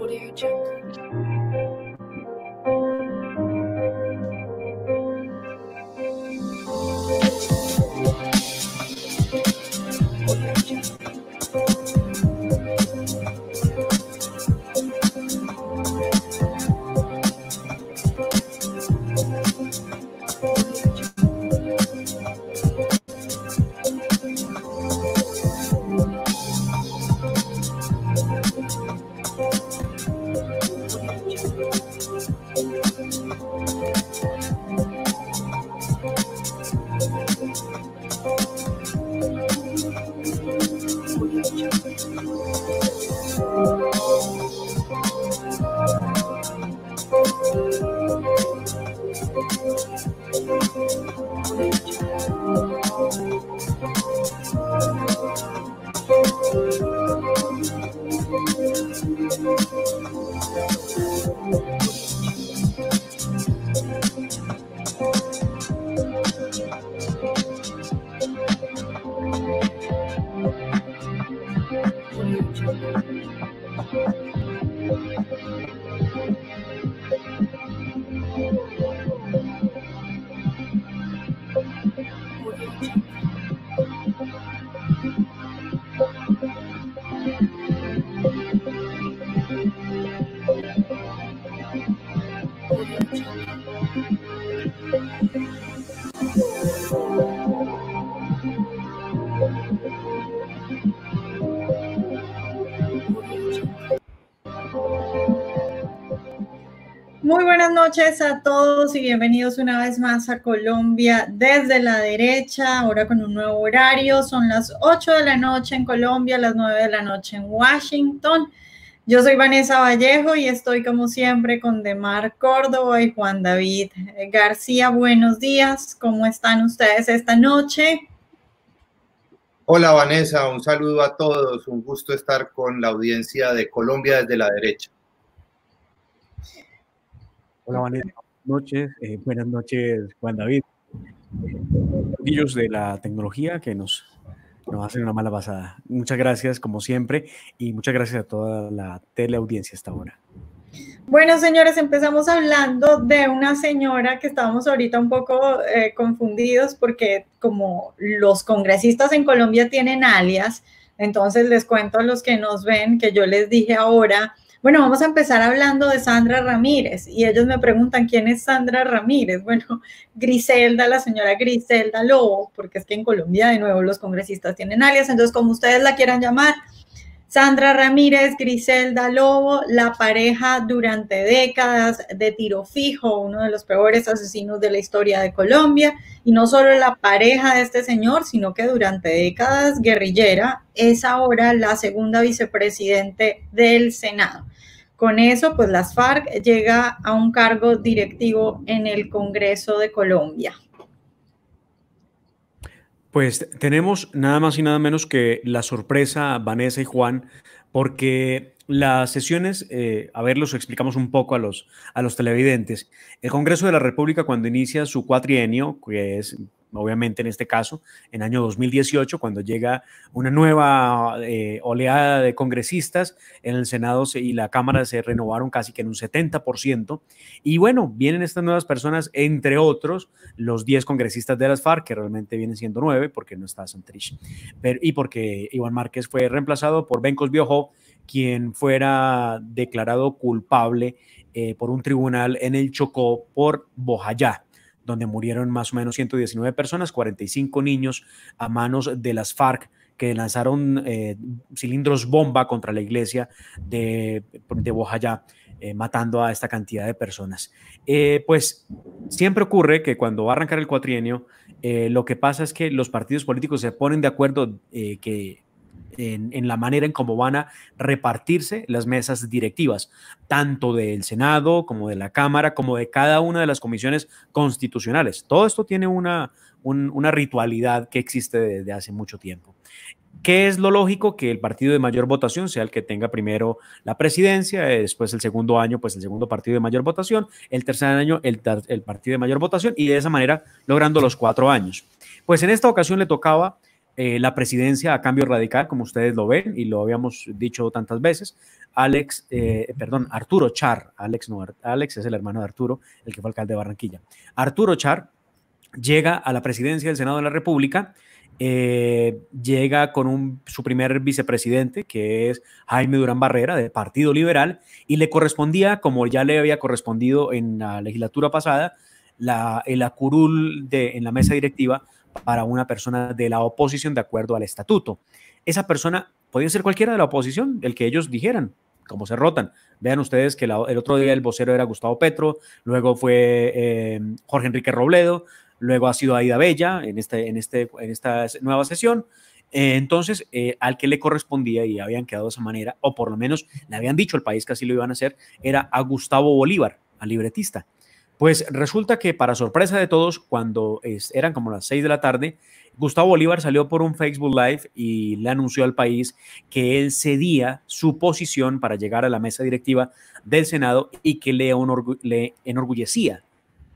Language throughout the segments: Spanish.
Audio Jungle. Noches a todos y bienvenidos una vez más a Colombia desde la derecha, ahora con un nuevo horario. Son las 8 de la noche en Colombia, las 9 de la noche en Washington. Yo soy Vanessa Vallejo y estoy como siempre con Demar Córdoba y Juan David García. Buenos días, ¿cómo están ustedes esta noche? Hola Vanessa, un saludo a todos, un gusto estar con la audiencia de Colombia desde la derecha. Hola, Vanessa. Buenas noches. eh, buenas noches, Juan David. Ellos de la tecnología que nos, nos hacen una mala pasada. Muchas gracias, como siempre, y muchas gracias a toda la teleaudiencia hasta ahora. Bueno, señores, empezamos hablando de una señora que estábamos ahorita un poco eh, confundidos porque como los congresistas en Colombia tienen alias, entonces les cuento a los que nos ven que yo les dije ahora, bueno, vamos a empezar hablando de Sandra Ramírez y ellos me preguntan quién es Sandra Ramírez. Bueno, Griselda, la señora Griselda Lobo, porque es que en Colombia de nuevo los congresistas tienen alias, entonces como ustedes la quieran llamar. Sandra Ramírez, Griselda Lobo, la pareja durante décadas de tiro fijo, uno de los peores asesinos de la historia de Colombia, y no solo la pareja de este señor, sino que durante décadas guerrillera, es ahora la segunda vicepresidente del Senado. Con eso, pues las FARC llega a un cargo directivo en el Congreso de Colombia. Pues tenemos nada más y nada menos que la sorpresa, Vanessa y Juan, porque las sesiones, eh, a ver, los explicamos un poco a los, a los televidentes. El Congreso de la República, cuando inicia su cuatrienio, que es obviamente en este caso, en año 2018, cuando llega una nueva eh, oleada de congresistas, en el Senado se- y la Cámara se renovaron casi que en un 70%. Y bueno, vienen estas nuevas personas, entre otros, los 10 congresistas de las FARC, que realmente vienen siendo 9, porque no está Santrich, pero, y porque Iván Márquez fue reemplazado por Bencos Biojó, quien fuera declarado culpable eh, por un tribunal en el Chocó por Bojayá donde murieron más o menos 119 personas, 45 niños a manos de las FARC que lanzaron eh, cilindros bomba contra la iglesia de, de Bojayá, eh, matando a esta cantidad de personas. Pues siempre ocurre que cuando va a arrancar el cuatrienio, lo que pasa es que los partidos políticos se ponen de acuerdo que en, la manera en cómo van a repartirse las mesas directivas, tanto del Senado como de la Cámara, como de cada una de las comisiones constitucionales. Todo esto tiene una, un, una ritualidad que existe desde hace mucho tiempo. ¿Qué es lo lógico? Que el partido de mayor votación sea el que tenga primero la presidencia, después el segundo año, pues el segundo partido de mayor votación, el tercer año, el partido de mayor votación, y de esa manera logrando los cuatro años. Pues en esta ocasión le tocaba eh, la presidencia a cambio radical, como ustedes lo ven y lo habíamos dicho tantas veces. Alex, eh, perdón, Arturo Char, Alex no, Alex es el hermano de Arturo, el que fue alcalde de Barranquilla. Arturo Char llega a la presidencia del Senado de la República, eh, llega con un, su primer vicepresidente, que es Jaime Durán Barrera, del Partido Liberal, y le correspondía, como ya le había correspondido en la legislatura pasada, la, el acurul de, en la mesa directiva para una persona de la oposición de acuerdo al estatuto. Esa persona podía ser cualquiera de la oposición, el que ellos dijeran, como se rotan. Vean ustedes que el otro día el vocero era Gustavo Petro, luego fue eh, Jorge Enrique Robledo, luego ha sido Aida Bella en, este, en, este, en esta nueva sesión. Eh, entonces, eh, al que le correspondía y habían quedado de esa manera, o por lo menos le habían dicho al país que así lo iban a hacer, era a Gustavo Bolívar, al libretista. Pues resulta que para sorpresa de todos, cuando eran como las seis de la tarde, Gustavo Bolívar salió por un Facebook Live y le anunció al país que él cedía su posición para llegar a la mesa directiva del Senado y que le, le enorgullecía,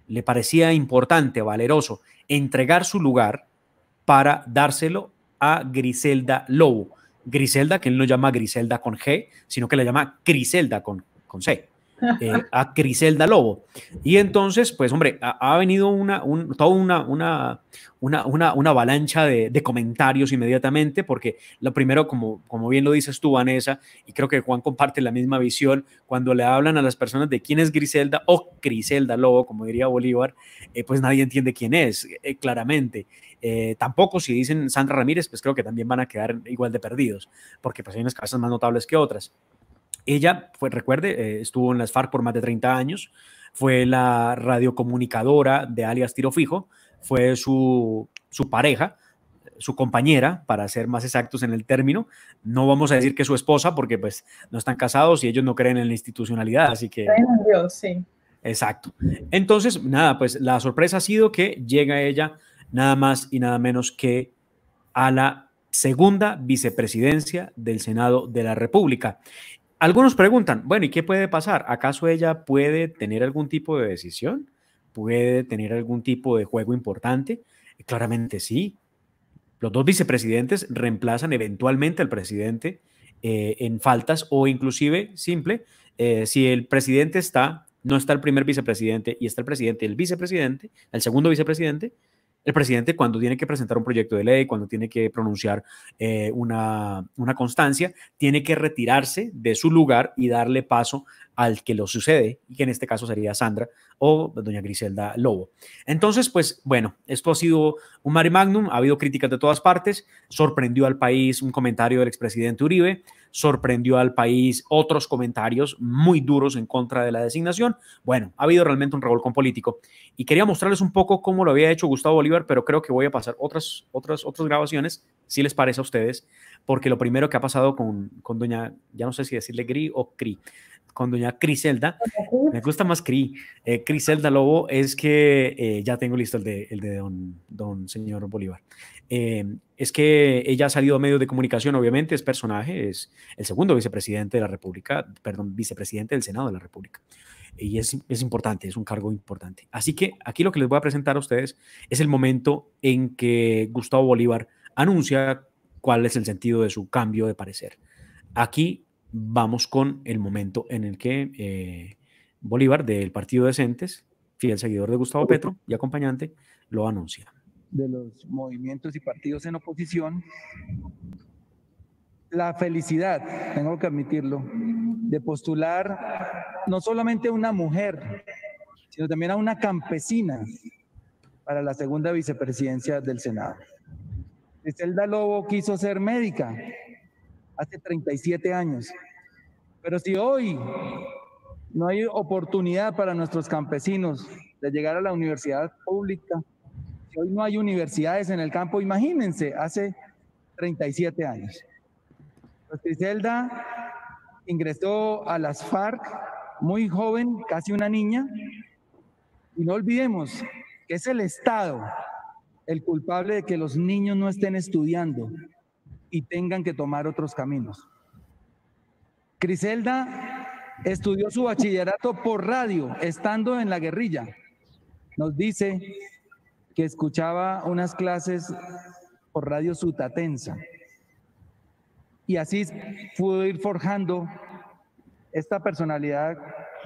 le parecía importante, valeroso, entregar su lugar para dárselo a Griselda Lobo. Griselda, que él no llama Griselda con G, sino que la llama Griselda con, con C. Eh, a Criselda Lobo. Y entonces, pues hombre, ha, venido una, toda una, una, una, una, avalancha de, comentarios inmediatamente, porque lo primero, como, como bien lo dices tú, Vanessa, y creo que Juan comparte la misma visión, cuando le hablan a las personas de quién es Griselda o Criselda Lobo, como diría Bolívar, eh, pues nadie entiende quién es, eh, claramente. tampoco si dicen Sandra Ramírez, pues creo que también van a quedar igual de perdidos, porque pues hay unas casas más notables que otras. Ella, fue, recuerde, eh, estuvo en las FARC por más de 30 años, fue la radiocomunicadora de alias Tiro Fijo, fue su, su pareja, su compañera, para ser más exactos en el término. No vamos a decir que su esposa, porque pues no están casados y ellos no creen en la institucionalidad, así que... Dios, sí. Exacto. Entonces, nada, pues la sorpresa ha sido que llega ella nada más y nada menos que a la segunda vicepresidencia del Senado de la República. Algunos preguntan, bueno, ¿y qué puede pasar? ¿Acaso ella puede tener algún tipo de decisión? ¿Puede tener algún tipo de juego importante? Claramente sí. Los dos vicepresidentes reemplazan eventualmente al presidente eh, en faltas o inclusive simple, eh, si el presidente está, no está el primer vicepresidente y está el presidente, el vicepresidente, el segundo vicepresidente, el presidente cuando tiene que presentar un proyecto de ley, cuando tiene que pronunciar eh, una, una, constancia, tiene que retirarse de su lugar y darle paso al que lo sucede, y que en este caso sería Sandra o doña Griselda Lobo. Entonces, pues bueno, esto ha sido un mare magnum, ha habido críticas de todas partes, sorprendió al país un comentario del expresidente Uribe, sorprendió al país otros comentarios muy duros en contra de la designación. Bueno, ha habido realmente un revolcón político y quería mostrarles un poco cómo lo había hecho Gustavo Bolívar, pero creo que voy a pasar otras, otras, otras grabaciones, si les parece a ustedes, porque lo primero que ha pasado con, con doña, ya no sé si decirle Gri o Cri, con doña Criselda, me gusta más Cri, eh, Criselda Lobo, es que eh, ya tengo listo el de, el de don, don señor Bolívar. Eh, es que ella ha salido a medios de comunicación, obviamente, es personaje, es el segundo vicepresidente de la República, perdón, vicepresidente del Senado de la República. Y es, es importante, es un cargo importante. Así que aquí lo que les voy a presentar a ustedes es el momento en que Gustavo Bolívar anuncia cuál es el sentido de su cambio de parecer. Aquí vamos con el momento en el que eh, Bolívar, del Partido Decentes, fiel seguidor de Gustavo Petro y acompañante, lo anuncia. De los movimientos y partidos en oposición, la felicidad, tengo que admitirlo, de postular no solamente a una mujer, sino también a una campesina para la segunda vicepresidencia del Senado. Griselda Lobo quiso ser médica hace 37 años. Pero si hoy no hay oportunidad para nuestros campesinos de llegar a la universidad pública, hoy no hay universidades en el campo, imagínense, hace 37 años. Pues Griselda ingresó a las FARC muy joven, casi una niña, y no olvidemos que es el Estado el culpable de que los niños no estén estudiando, y tengan que tomar otros caminos. Criselda estudió su bachillerato por radio, estando en la guerrilla. Nos dice que escuchaba unas clases por Radio Sutatensa. Y así pudo ir forjando esta personalidad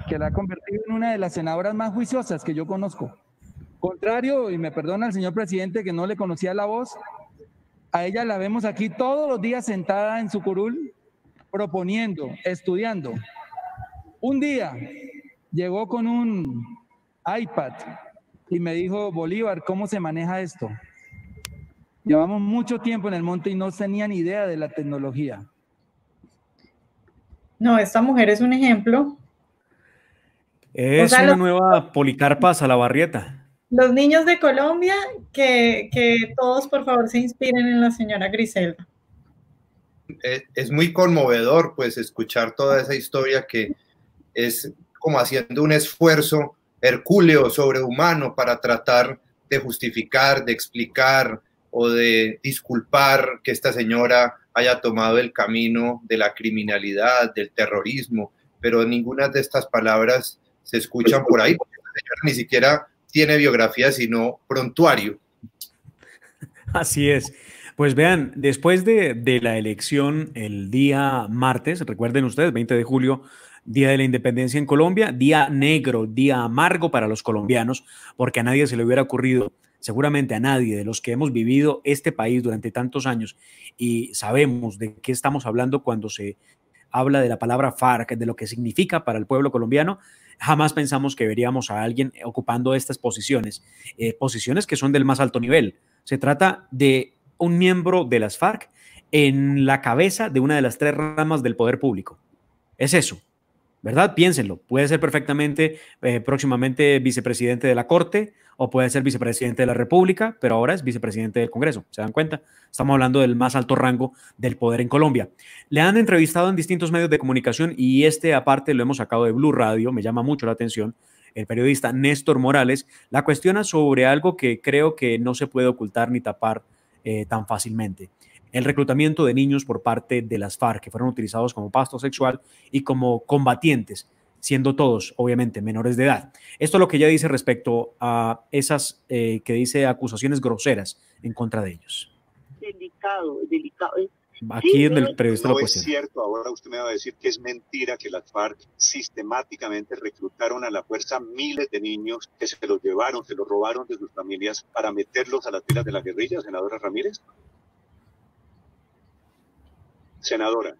que la ha convertido en una de las senadoras más juiciosas que yo conozco. Contrario, y me perdona el señor presidente que no le conocía la voz, a ella la vemos aquí todos los días sentada en su curul, proponiendo, estudiando. Un día llegó con un iPad y me dijo, Bolívar, ¿cómo se maneja esto? Llevamos mucho tiempo en el monte y no tenía ni idea de la tecnología. No, esta mujer es un ejemplo. Es O sea, una los- nueva Policarpa Salabarrieta. Los niños de Colombia, que, que todos por favor se inspiren en la señora Griselda. es, es muy conmovedor pues escuchar toda esa historia que es como haciendo un esfuerzo hercúleo, sobrehumano para tratar de justificar, de explicar o de disculpar que esta señora haya tomado el camino de la criminalidad, del terrorismo, pero ninguna de estas palabras se escuchan por ahí, porque esta señora ni siquiera tiene biografía, sino prontuario. Así es. Pues vean, después de, de la elección el día martes, recuerden ustedes, 20 de julio, Día de la Independencia en Colombia, día negro, día amargo para los colombianos, porque a nadie se le hubiera ocurrido, seguramente a nadie de los que hemos vivido este país durante tantos años y sabemos de qué estamos hablando cuando se habla de la palabra FARC, de lo que significa para el pueblo colombiano, jamás pensamos que veríamos a alguien ocupando estas posiciones, eh, posiciones que son del más alto nivel. Se trata de un miembro de las FARC en la cabeza de una de las tres ramas del poder público. Es eso, ¿verdad? Piénsenlo. Puede ser perfectamente eh, próximamente vicepresidente de la Corte o puede ser vicepresidente de la República, pero ahora es vicepresidente del Congreso. ¿Se dan cuenta? Estamos hablando del más alto rango del poder en Colombia. Le han entrevistado en distintos medios de comunicación y este aparte lo hemos sacado de Blue Radio, me llama mucho la atención. El periodista Néstor Morales la cuestiona sobre algo que creo que no se puede ocultar ni tapar eh, tan fácilmente. El reclutamiento de niños por parte de las FARC, que fueron utilizados como pasto sexual y como combatientes, siendo todos, obviamente, menores de edad. Esto es lo que ella dice respecto a esas eh, que dice acusaciones groseras en contra de ellos. Delicado, delicado. Aquí Sí, no, el periodista No lo es cuestiona. cierto, ahora usted me va a decir que es mentira que las FARC sistemáticamente reclutaron a la fuerza miles de niños que se los llevaron, se los robaron de sus familias para meterlos a las filas de la guerrilla, senadora Ramírez. Senadora,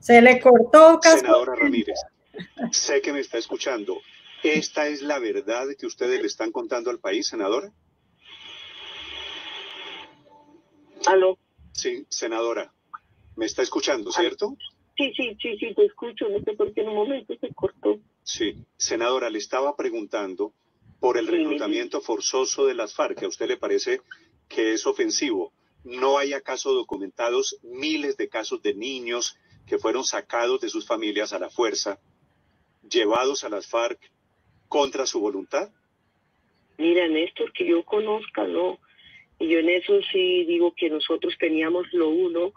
Se le cortó senadora Ramírez, sé que me está escuchando. ¿Esta es la verdad que ustedes le están contando al país, senadora? Aló. Sí, senadora, me está escuchando, ¿cierto? Sí, sí, sí, sí, te escucho. No sé por qué en un momento se cortó. Sí, senadora, le estaba preguntando por el reclutamiento forzoso de las FARC. ¿A usted le parece que es ofensivo? ¿No hay acaso documentados miles de casos de niños que fueron sacados de sus familias a la fuerza, llevados a las FARC contra su voluntad? Mira, Néstor, que yo conozca, no. Y yo en eso sí digo que nosotros teníamos lo uno,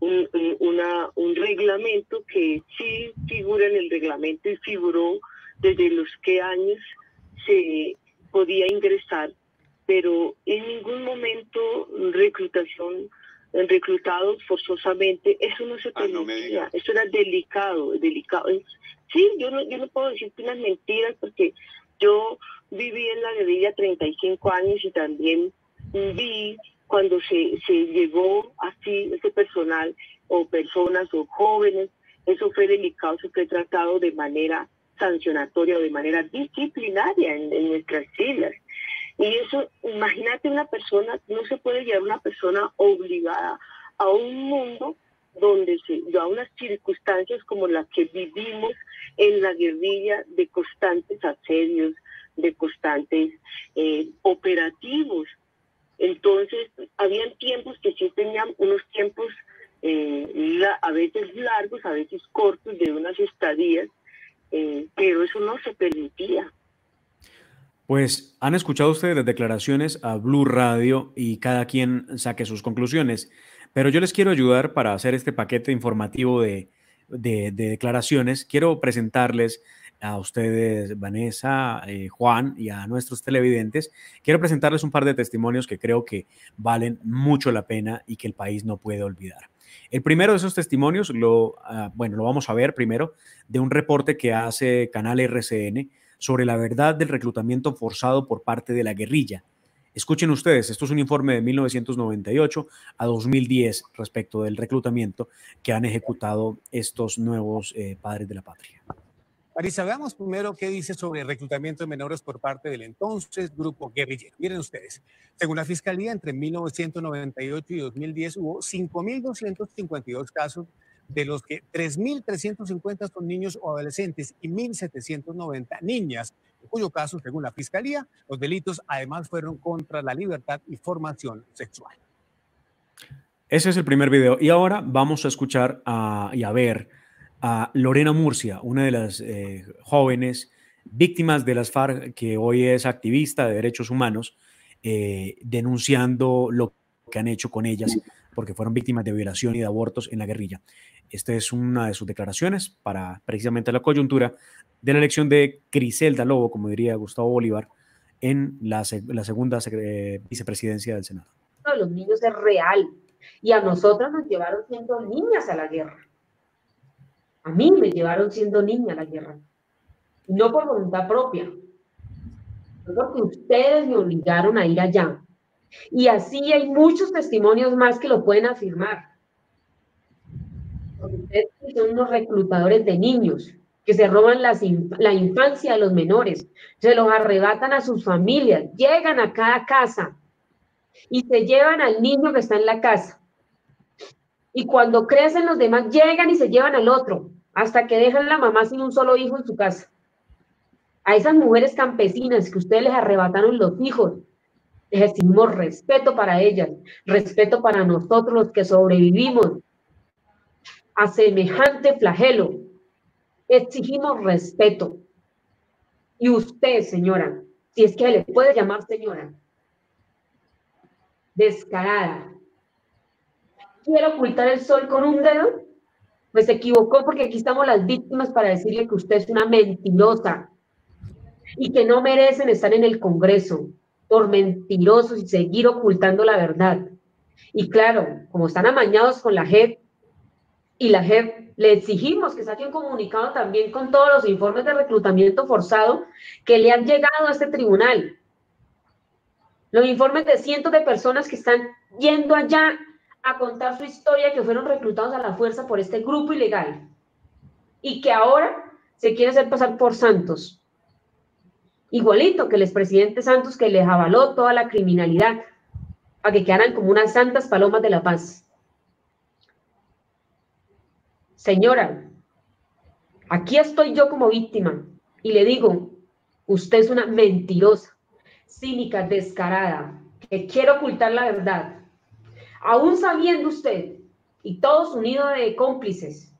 un, un- reglamento que sí figura en el reglamento y figuró desde los qué años se podía ingresar, pero en ningún momento reclutación, reclutados forzosamente, eso no se Ah, no permitía, eso era delicado, delicado. Sí, yo no, yo no puedo decirte unas mentiras porque yo viví en la guerrilla 35 años y también vi cuando se, se llegó así ese personal o personas o jóvenes, eso fue delicado, eso fue tratado de manera sancionatoria o de manera disciplinaria en, en nuestras islas. Y eso, imagínate una persona, no se puede llevar una persona obligada a un mundo donde se, a unas circunstancias como las que vivimos en la guerrilla de constantes asedios, de constantes eh, operativos. Entonces, habían tiempos que sí tenían unos tiempos eh, a veces largos, a veces cortos, de unas estadías, eh, pero eso no se permitía. Pues han escuchado ustedes las declaraciones a Blue Radio y cada quien saque sus conclusiones, pero yo les quiero ayudar para hacer este paquete informativo de, de- de declaraciones. Quiero presentarles a ustedes, Vanessa, eh, Juan y a nuestros televidentes, quiero presentarles un par de testimonios que creo que valen mucho la pena y que el país no puede olvidar. El primero de esos testimonios, lo, ah, bueno, lo vamos a ver primero, de un reporte que hace Canal RCN sobre la verdad del reclutamiento forzado por parte de la guerrilla. Escuchen ustedes, esto es un informe de 1998 a 2010 respecto del reclutamiento que han ejecutado estos nuevos eh, padres de la patria. Marisa, veamos primero qué dice sobre el reclutamiento de menores por parte del entonces grupo guerrillero. Miren ustedes, según la Fiscalía, entre 1998 y 2010 hubo 5.252 casos, de los que 3.350 son niños o adolescentes y 1.790 niñas, en cuyo caso, según la Fiscalía, los delitos además fueron contra la libertad y formación sexual. Ese es el primer video. Y ahora vamos a escuchar y a ver a Lorena Murcia, una de las eh, jóvenes víctimas de las FARC, que hoy es activista de derechos humanos, eh, denunciando lo que han hecho con ellas, porque fueron víctimas de violación y de abortos en la guerrilla. Esta es una de sus declaraciones para precisamente la coyuntura de la elección de Criselda Lobo, como diría Gustavo Bolívar, en la, segunda eh, vicepresidencia del Senado. Los niños es real y a nosotras nos llevaron siendo niñas a la guerra. A mí me llevaron siendo niña a la guerra. No por voluntad propia. No porque ustedes me obligaron a ir allá. Y así hay muchos testimonios más que lo pueden afirmar. ustedes son unos reclutadores de niños que se roban la infancia a los menores, se los arrebatan a sus familias, llegan a cada casa y se llevan al niño que está en la casa y cuando crecen los demás llegan y se llevan al otro, hasta que dejan la mamá sin un solo hijo en su casa. A esas mujeres campesinas que ustedes les arrebataron los hijos, les exigimos respeto para ellas, respeto para nosotros los que sobrevivimos a semejante flagelo. Exigimos respeto. Y usted, señora, si es que le puede llamar señora, descarada, quiere ocultar el sol con un dedo, pues se equivocó porque aquí estamos las víctimas para decirle que usted es una mentirosa y que no merecen estar en el Congreso por mentirosos y seguir ocultando la verdad. Y claro, como están amañados con la JEP y la JEP, le exigimos que saque un comunicado también con todos los informes de reclutamiento forzado que le han llegado a este tribunal. Los informes de cientos de personas que están yendo allá a contar su historia que fueron reclutados a la fuerza por este grupo ilegal y que ahora se quiere hacer pasar por santos. Igualito que el expresidente Santos que les avaló toda la criminalidad para que quedaran como unas santas palomas de la paz. Señora, aquí estoy yo como víctima y le digo, usted es una mentirosa, cínica, descarada, que quiere ocultar la verdad aún sabiendo usted y todos unidos de cómplices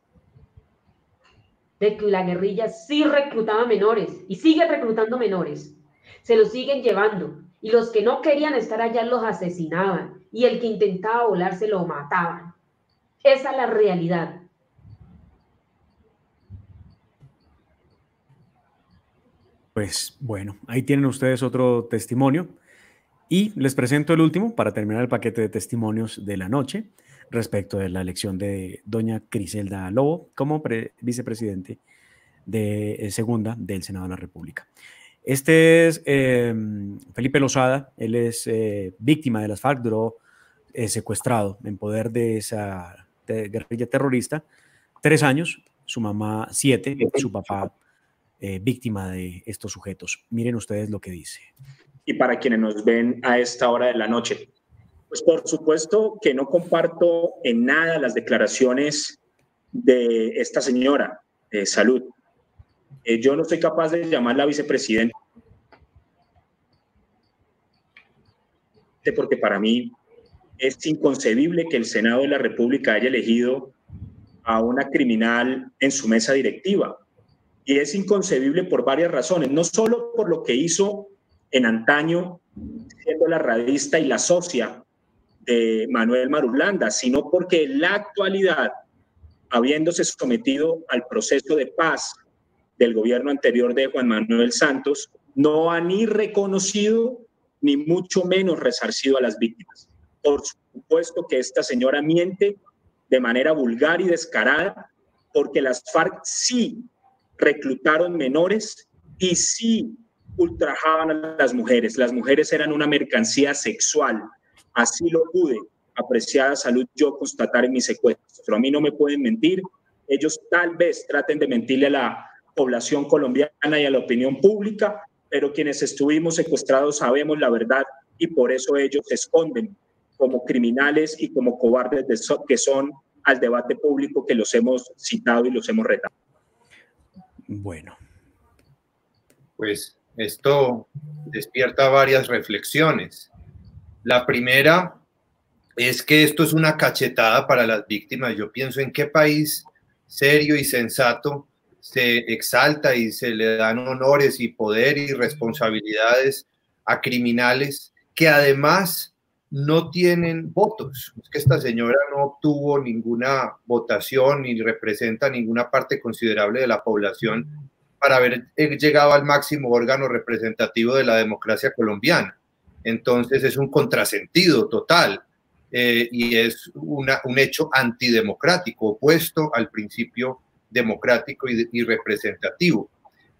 de que la guerrilla sí reclutaba menores y sigue reclutando menores, se los siguen llevando y los que no querían estar allá los asesinaban y el que intentaba volarse lo mataban. Esa es la realidad. Pues bueno, ahí tienen ustedes otro testimonio y les presento el último para terminar el paquete de testimonios de la noche respecto de la elección de doña Criselda Lobo como vicepresidente de eh, segunda del Senado de la República. Este es em, Felipe Lozada, él es eh, víctima de las FARC, duró eh, secuestrado en poder de esa guerrilla terrorista tres años, su mamá siete, su papá víctima de estos sujetos. Miren ustedes lo que dice y para quienes nos ven a esta hora de la noche. Pues por supuesto que no comparto en nada las declaraciones de esta señora de salud. Eh, yo no soy capaz de llamarla vicepresidente porque para mí es inconcebible que el Senado de la República haya elegido a una criminal en su mesa directiva. Y es inconcebible por varias razones, no solo por lo que hizo en antaño siendo la radista y la socia de Manuel Marulanda, sino porque en la actualidad, habiéndose sometido al proceso de paz del gobierno anterior de Juan Manuel Santos no ha ni reconocido ni mucho menos resarcido a las víctimas. Por supuesto que esta señora miente de manera vulgar y descarada porque las FARC sí reclutaron menores y sí ultrajaban a las mujeres. Las mujeres eran una mercancía sexual. Así lo pude, apreciada salud, yo constatar en mi secuestro. A mí no me pueden mentir. Ellos tal vez traten de mentirle a la población colombiana y a la opinión pública, pero quienes estuvimos secuestrados sabemos la verdad y por eso ellos se esconden como criminales y como cobardes que son al debate público que los hemos citado y los hemos retado. Bueno. Pues esto despierta varias reflexiones. La primera es que esto es una cachetada para las víctimas. Yo pienso en qué país serio y sensato se exalta y se le dan honores y poder y responsabilidades a criminales que además no tienen votos. Es que esta señora no obtuvo ninguna votación ni representa ninguna parte considerable de la población para haber llegado al máximo órgano representativo de la democracia colombiana. Entonces es un contrasentido total eh, y es un hecho antidemocrático, opuesto al principio democrático y, representativo.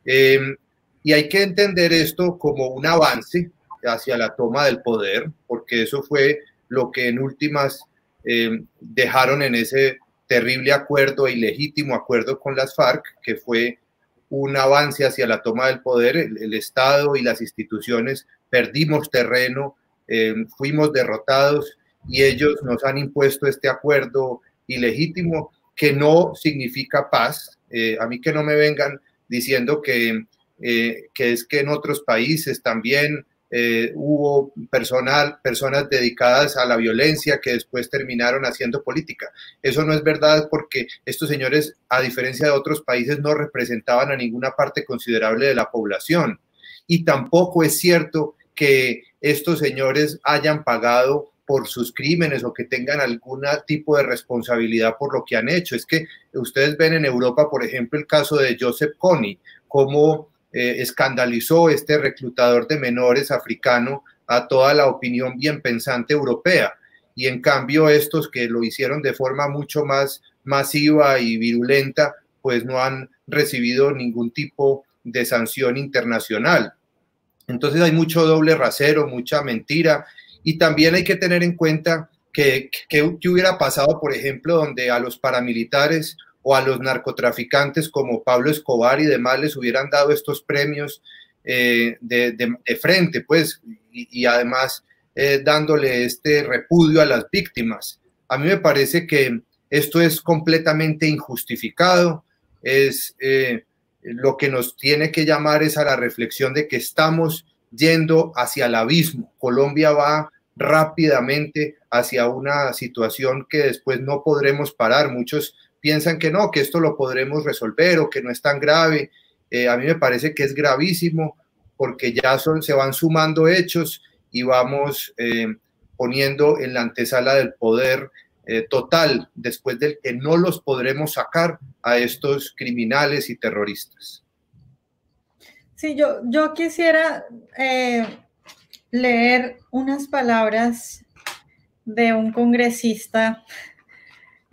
Em, y hay que entender esto como un avance hacia la toma del poder, porque eso fue lo que en últimas em, dejaron en ese terrible acuerdo, ilegítimo acuerdo con las FARC, que fue un avance hacia la toma del poder. El, Estado y las instituciones perdimos terreno, em, fuimos derrotados y ellos nos han impuesto este acuerdo ilegítimo que no significa paz. Eh, a mí que no me vengan diciendo que, eh, que es que en otros países también eh, hubo personal, personas dedicadas a la violencia que después terminaron haciendo política. Eso no es verdad porque estos señores, a diferencia de otros países, no representaban a ninguna parte considerable de la población. Y tampoco es cierto que estos señores hayan pagado por sus crímenes o que tengan algún tipo de responsabilidad por lo que han hecho. Es que ustedes ven en Europa, por ejemplo, el caso de Joseph Kony, cómo eh, escandalizó este reclutador de menores africano a toda la opinión bien pensante europea. Y en cambio estos que lo hicieron de forma mucho más masiva y virulenta, pues no han recibido ningún tipo de sanción internacional. Entonces hay mucho doble rasero, mucha mentira y también hay que tener en cuenta que, que, hubiera pasado, por ejemplo, donde a los paramilitares o a los narcotraficantes como Pablo Escobar y demás les hubieran dado estos premios eh, de, de, frente, pues, y, además eh, dándole este repudio a las víctimas. A mí me parece que esto es completamente injustificado, es eh, lo que nos tiene que llamar es a la reflexión de que estamos yendo hacia el abismo. Colombia va rápidamente hacia una situación que después no podremos parar. Muchos piensan que no, que esto lo podremos resolver o que no es tan grave. Eh, a mí me parece que es gravísimo porque ya se van sumando hechos y vamos eh, poniendo en la antesala del poder eh, total después del que no los podremos sacar a estos criminales y terroristas. Sí, yo, yo quisiera eh, leer unas palabras de un congresista,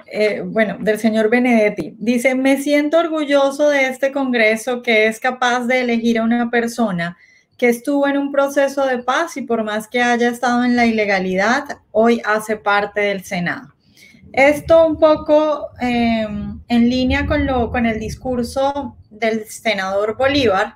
eh, bueno, del señor Benedetti. Dice, me siento orgulloso de este Congreso que es capaz de elegir a una persona que estuvo en un proceso de paz y por más que haya estado en la ilegalidad, hoy hace parte del Senado. Esto un poco eh, en línea con, lo, con el discurso del senador Bolívar,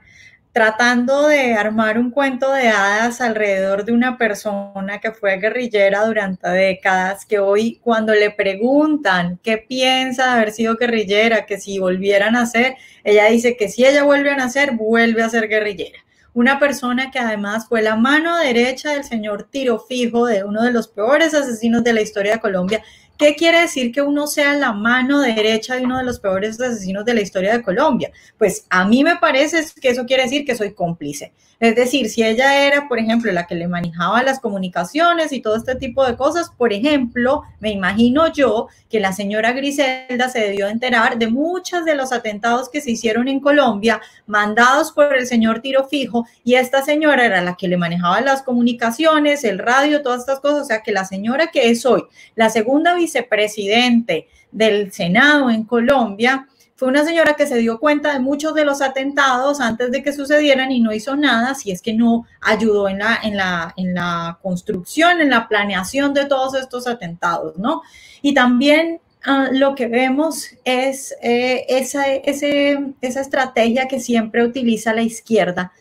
tratando de armar un cuento de hadas alrededor de una persona que fue guerrillera durante décadas, que hoy cuando le preguntan qué piensa de haber sido guerrillera, que si volvieran a ser, ella dice que si ella vuelve a nacer, vuelve a ser guerrillera. Una persona que además fue la mano derecha del señor Tiro Fijo, de uno de los peores asesinos de la historia de Colombia, ¿qué quiere decir que uno sea la mano derecha de uno de los peores asesinos de la historia de Colombia? Pues a mí me parece que eso quiere decir que soy cómplice. Es decir, si ella era, por ejemplo, la que le manejaba las comunicaciones y todo este tipo de cosas, por ejemplo, me imagino yo que la señora Griselda se debió enterar de muchos de los atentados que se hicieron en Colombia, mandados por el señor Tiro Fijo, y esta señora era la que le manejaba las comunicaciones, el radio, todas estas cosas. O sea, que la señora que es hoy la segunda vicepresidente del Senado en Colombia, fue una señora que se dio cuenta de muchos de los atentados antes de que sucedieran y no hizo nada, si es que no ayudó en la, en la, en la construcción, en la planeación de todos estos atentados, ¿no? Y también uh, lo que vemos es eh, esa, esa estrategia que siempre utiliza la izquierda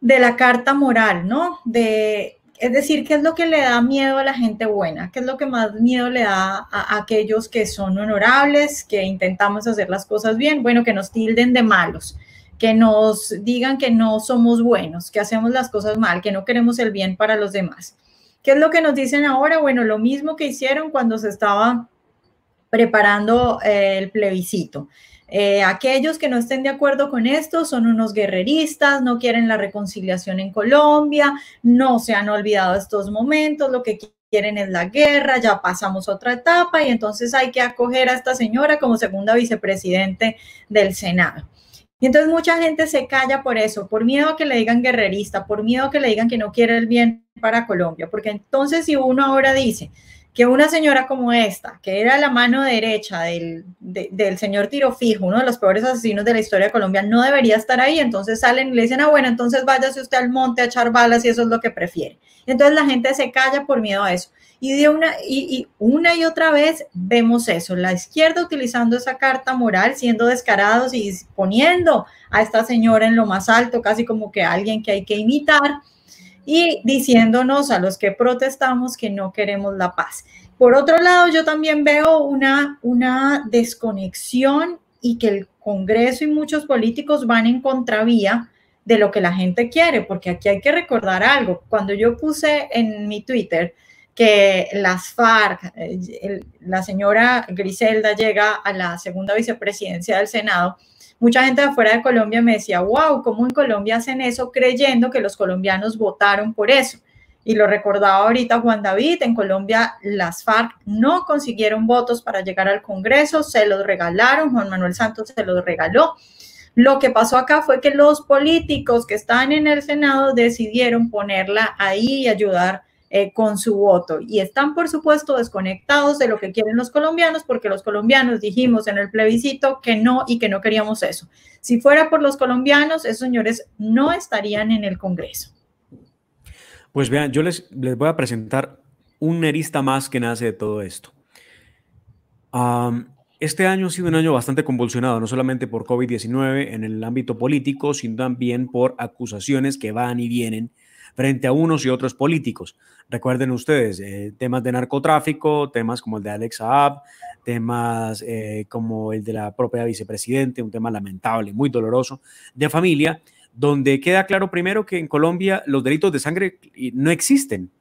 de la carta moral, ¿no? De es decir, ¿qué es lo que le da miedo a la gente buena? ¿Qué es lo que más miedo le da a, aquellos que son honorables, que intentamos hacer las cosas bien? Bueno, que nos tilden de malos, que nos digan que no somos buenos, que hacemos las cosas mal, que no queremos el bien para los demás. ¿Qué es lo que nos dicen ahora? Bueno, lo mismo que hicieron cuando se estaba preparando eh, el plebiscito. Eh, aquellos que no estén de acuerdo con esto son unos guerreristas, no quieren la reconciliación en Colombia, no se han olvidado estos momentos, lo que quieren es la guerra, ya pasamos otra etapa y entonces hay que acoger a esta señora como segunda vicepresidente del Senado. Y entonces mucha gente se calla por eso, por miedo a que le digan guerrerista, por miedo a que le digan que no quiere el bien para Colombia, porque entonces si uno ahora dice, que una señora como esta, que era la mano derecha del, del señor Tiro Fijo, uno de los peores asesinos de la historia de Colombia, no debería estar ahí, entonces salen y le dicen, ah, bueno, entonces váyase usted al monte a echar balas y eso es lo que prefiere. Entonces la gente se calla por miedo a eso. Y, de una, y, y una y otra vez vemos eso, la izquierda utilizando esa carta moral, siendo descarados y poniendo a esta señora en lo más alto, casi como que alguien que hay que imitar y diciéndonos a los que protestamos que no queremos la paz. Por otro lado, yo también veo una, una desconexión y que el Congreso y muchos políticos van en contravía de lo que la gente quiere, porque aquí hay que recordar algo. Cuando yo puse en mi Twitter que las FARC, eh, la señora Griselda llega a la segunda vicepresidencia del Senado, mucha gente de afuera de Colombia me decía, wow, ¿cómo en Colombia hacen eso creyendo que los colombianos votaron por eso? Y lo recordaba ahorita Juan David, en Colombia las FARC no consiguieron votos para llegar al Congreso, se los regalaron, Juan Manuel Santos se los regaló. Lo que pasó acá fue que los políticos que están en el Senado decidieron ponerla ahí y ayudar eh, con su voto. Y están, por supuesto, desconectados de lo que quieren los colombianos, porque los colombianos dijimos en el plebiscito que no y que no queríamos eso. Si fuera por los colombianos, esos señores no estarían en el Congreso. Pues vean, yo les, les voy a presentar un nerista más que nace de todo esto. este año ha sido un año bastante convulsionado, no solamente por COVID-19 en el ámbito político, sino también por acusaciones que van y vienen frente a unos y otros políticos. Recuerden ustedes, eh, temas de narcotráfico, temas como el de Alex Saab, temas eh, como el de la propia vicepresidente, un tema lamentable, muy doloroso, de familia, donde queda claro primero que en Colombia los delitos de sangre no existen.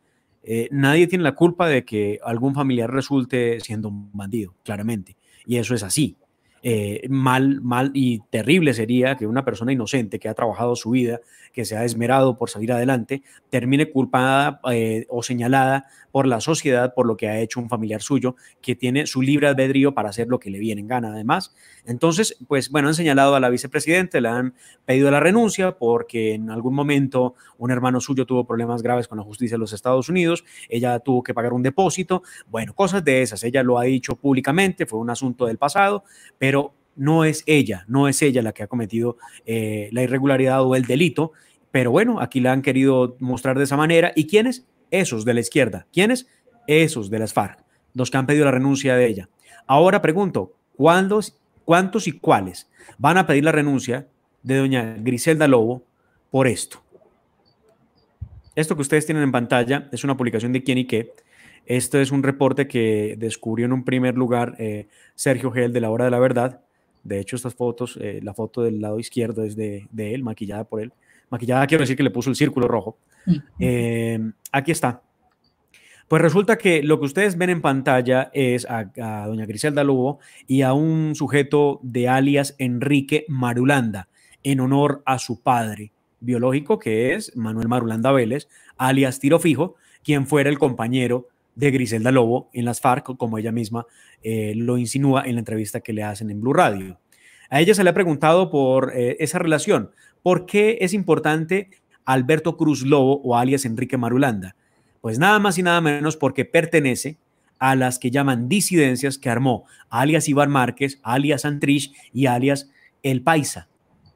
Eh, nadie tiene la culpa de que algún familiar resulte siendo un bandido, claramente. Y eso es así. Eh, mal, mal y terrible sería que una persona inocente que ha trabajado su vida, que se ha esmerado por salir adelante, termine culpada eh, o señalada por la sociedad por lo que ha hecho un familiar suyo, que tiene su libre albedrío para hacer lo que le viene en gana además. Entonces, pues bueno, han señalado a la vicepresidenta, le han pedido la renuncia porque en algún momento un hermano suyo tuvo problemas graves con la justicia de los Estados Unidos, ella tuvo que pagar un depósito, bueno, cosas de esas, ella lo ha dicho públicamente, fue un asunto del pasado, pero no es ella, no es ella la que ha cometido eh, la irregularidad o el delito, pero bueno, aquí la han querido mostrar de esa manera. ¿Y quiénes? Esos de la izquierda. ¿Quiénes? Esos de las FARC, los que han pedido la renuncia de ella. Ahora pregunto, ¿cuántos, cuántos y cuáles van a pedir la renuncia de doña Griselda Lobo por esto? Esto que ustedes tienen en pantalla es una publicación de quién y qué. Esto es un reporte que descubrió en un primer lugar eh, Sergio Gel de la Hora de la Verdad de hecho, estas fotos, eh, la foto del lado izquierdo es de, él, maquillada por él. Maquillada quiero decir que le puso el círculo rojo. Eh, aquí está. Pues resulta que lo que ustedes ven en pantalla es a, a doña Griselda Lobo y a un sujeto de alias Enrique Marulanda, en honor a su padre biológico, que es Manuel Marulanda Vélez, alias Tiro Fijo, quien fuera el compañero de Griselda Lobo en las FARC, como ella misma eh, lo insinúa en la entrevista que le hacen en Blue Radio. A ella se le ha preguntado por eh, esa relación. ¿Por qué es importante Alberto Cruz Lobo o alias Enrique Marulanda? Pues nada más y nada menos porque pertenece a las que llaman disidencias que armó alias Iván Márquez, alias Antrich y alias El Paisa.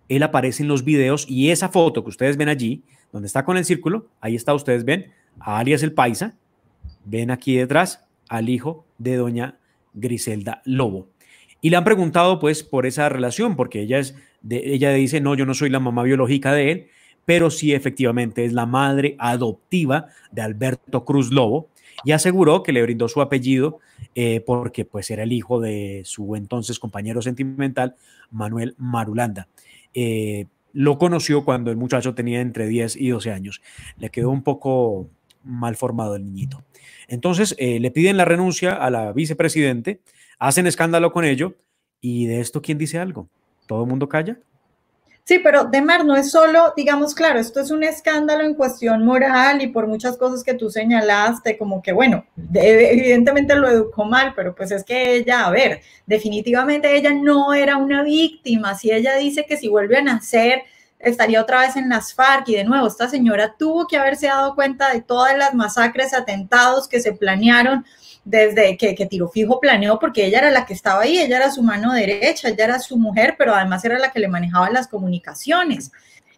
Él aparece en los videos y esa foto que ustedes ven allí, donde está con el círculo, ahí está, ustedes ven, a alias El Paisa, ven aquí detrás al hijo de doña Griselda Lobo. Y le han preguntado pues por esa relación, porque ella, es ella dice, no, yo no soy la mamá biológica de él, pero sí efectivamente es la madre adoptiva de Alberto Cruz Lobo y aseguró que le brindó su apellido eh, porque pues era el hijo de su entonces compañero sentimental Manuel Marulanda. Eh, lo conoció cuando el muchacho tenía entre 10 y 12 años. Le quedó un poco mal formado el niñito. Entonces eh, le piden la renuncia a la vicepresidente, hacen escándalo con ello y de esto, ¿quién dice algo? ¿Todo el mundo calla? Sí, pero Demar, no es solo, digamos, claro, esto es un escándalo en cuestión moral y por muchas cosas que tú señalaste, como que, bueno, de- evidentemente lo educó mal, pero pues es que ella, a ver, definitivamente ella no era una víctima. Si ella dice que si vuelve a nacer, estaría otra vez en las FARC y de nuevo, esta señora tuvo que haberse dado cuenta de todas las masacres, atentados que se planearon desde que, que Tiro Fijo planeó, porque ella era la que estaba ahí, ella era su mano derecha, ella era su mujer, pero además era la que le manejaba las comunicaciones.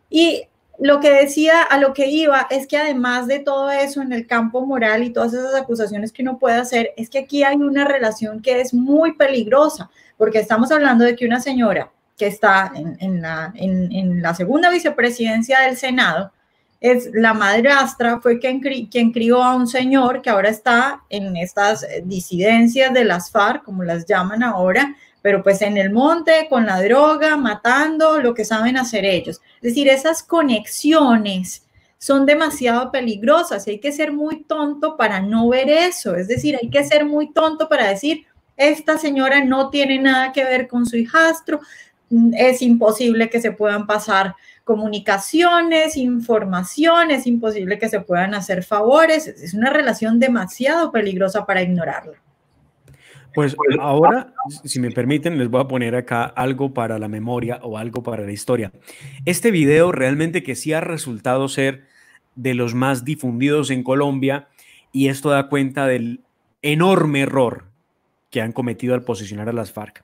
Y lo que decía, a lo que iba, es que además de todo eso en el campo moral y todas esas acusaciones que uno puede hacer, es que aquí hay una relación que es muy peligrosa, porque estamos hablando de que una señora que está en, la, segunda vicepresidencia del Senado, es la madrastra, fue quien, cri- quien crió a un señor que ahora está en estas disidencias de las FARC, como las llaman ahora, pero pues en el monte, con la droga, matando, lo que saben hacer ellos. Es decir, esas conexiones son demasiado peligrosas hay que ser muy tonto para no ver eso. Es decir, hay que ser muy tonto para decir, esta señora no tiene nada que ver con su hijastro, es imposible que se puedan pasar comunicaciones, información, es imposible que se puedan hacer favores, es una relación demasiado peligrosa para ignorarla. Pues ahora, si me permiten, les voy a poner acá algo para la memoria o algo para la historia. Este video realmente que sí ha resultado ser de los más difundidos en Colombia y esto da cuenta del enorme error que han cometido al posicionar a las FARC.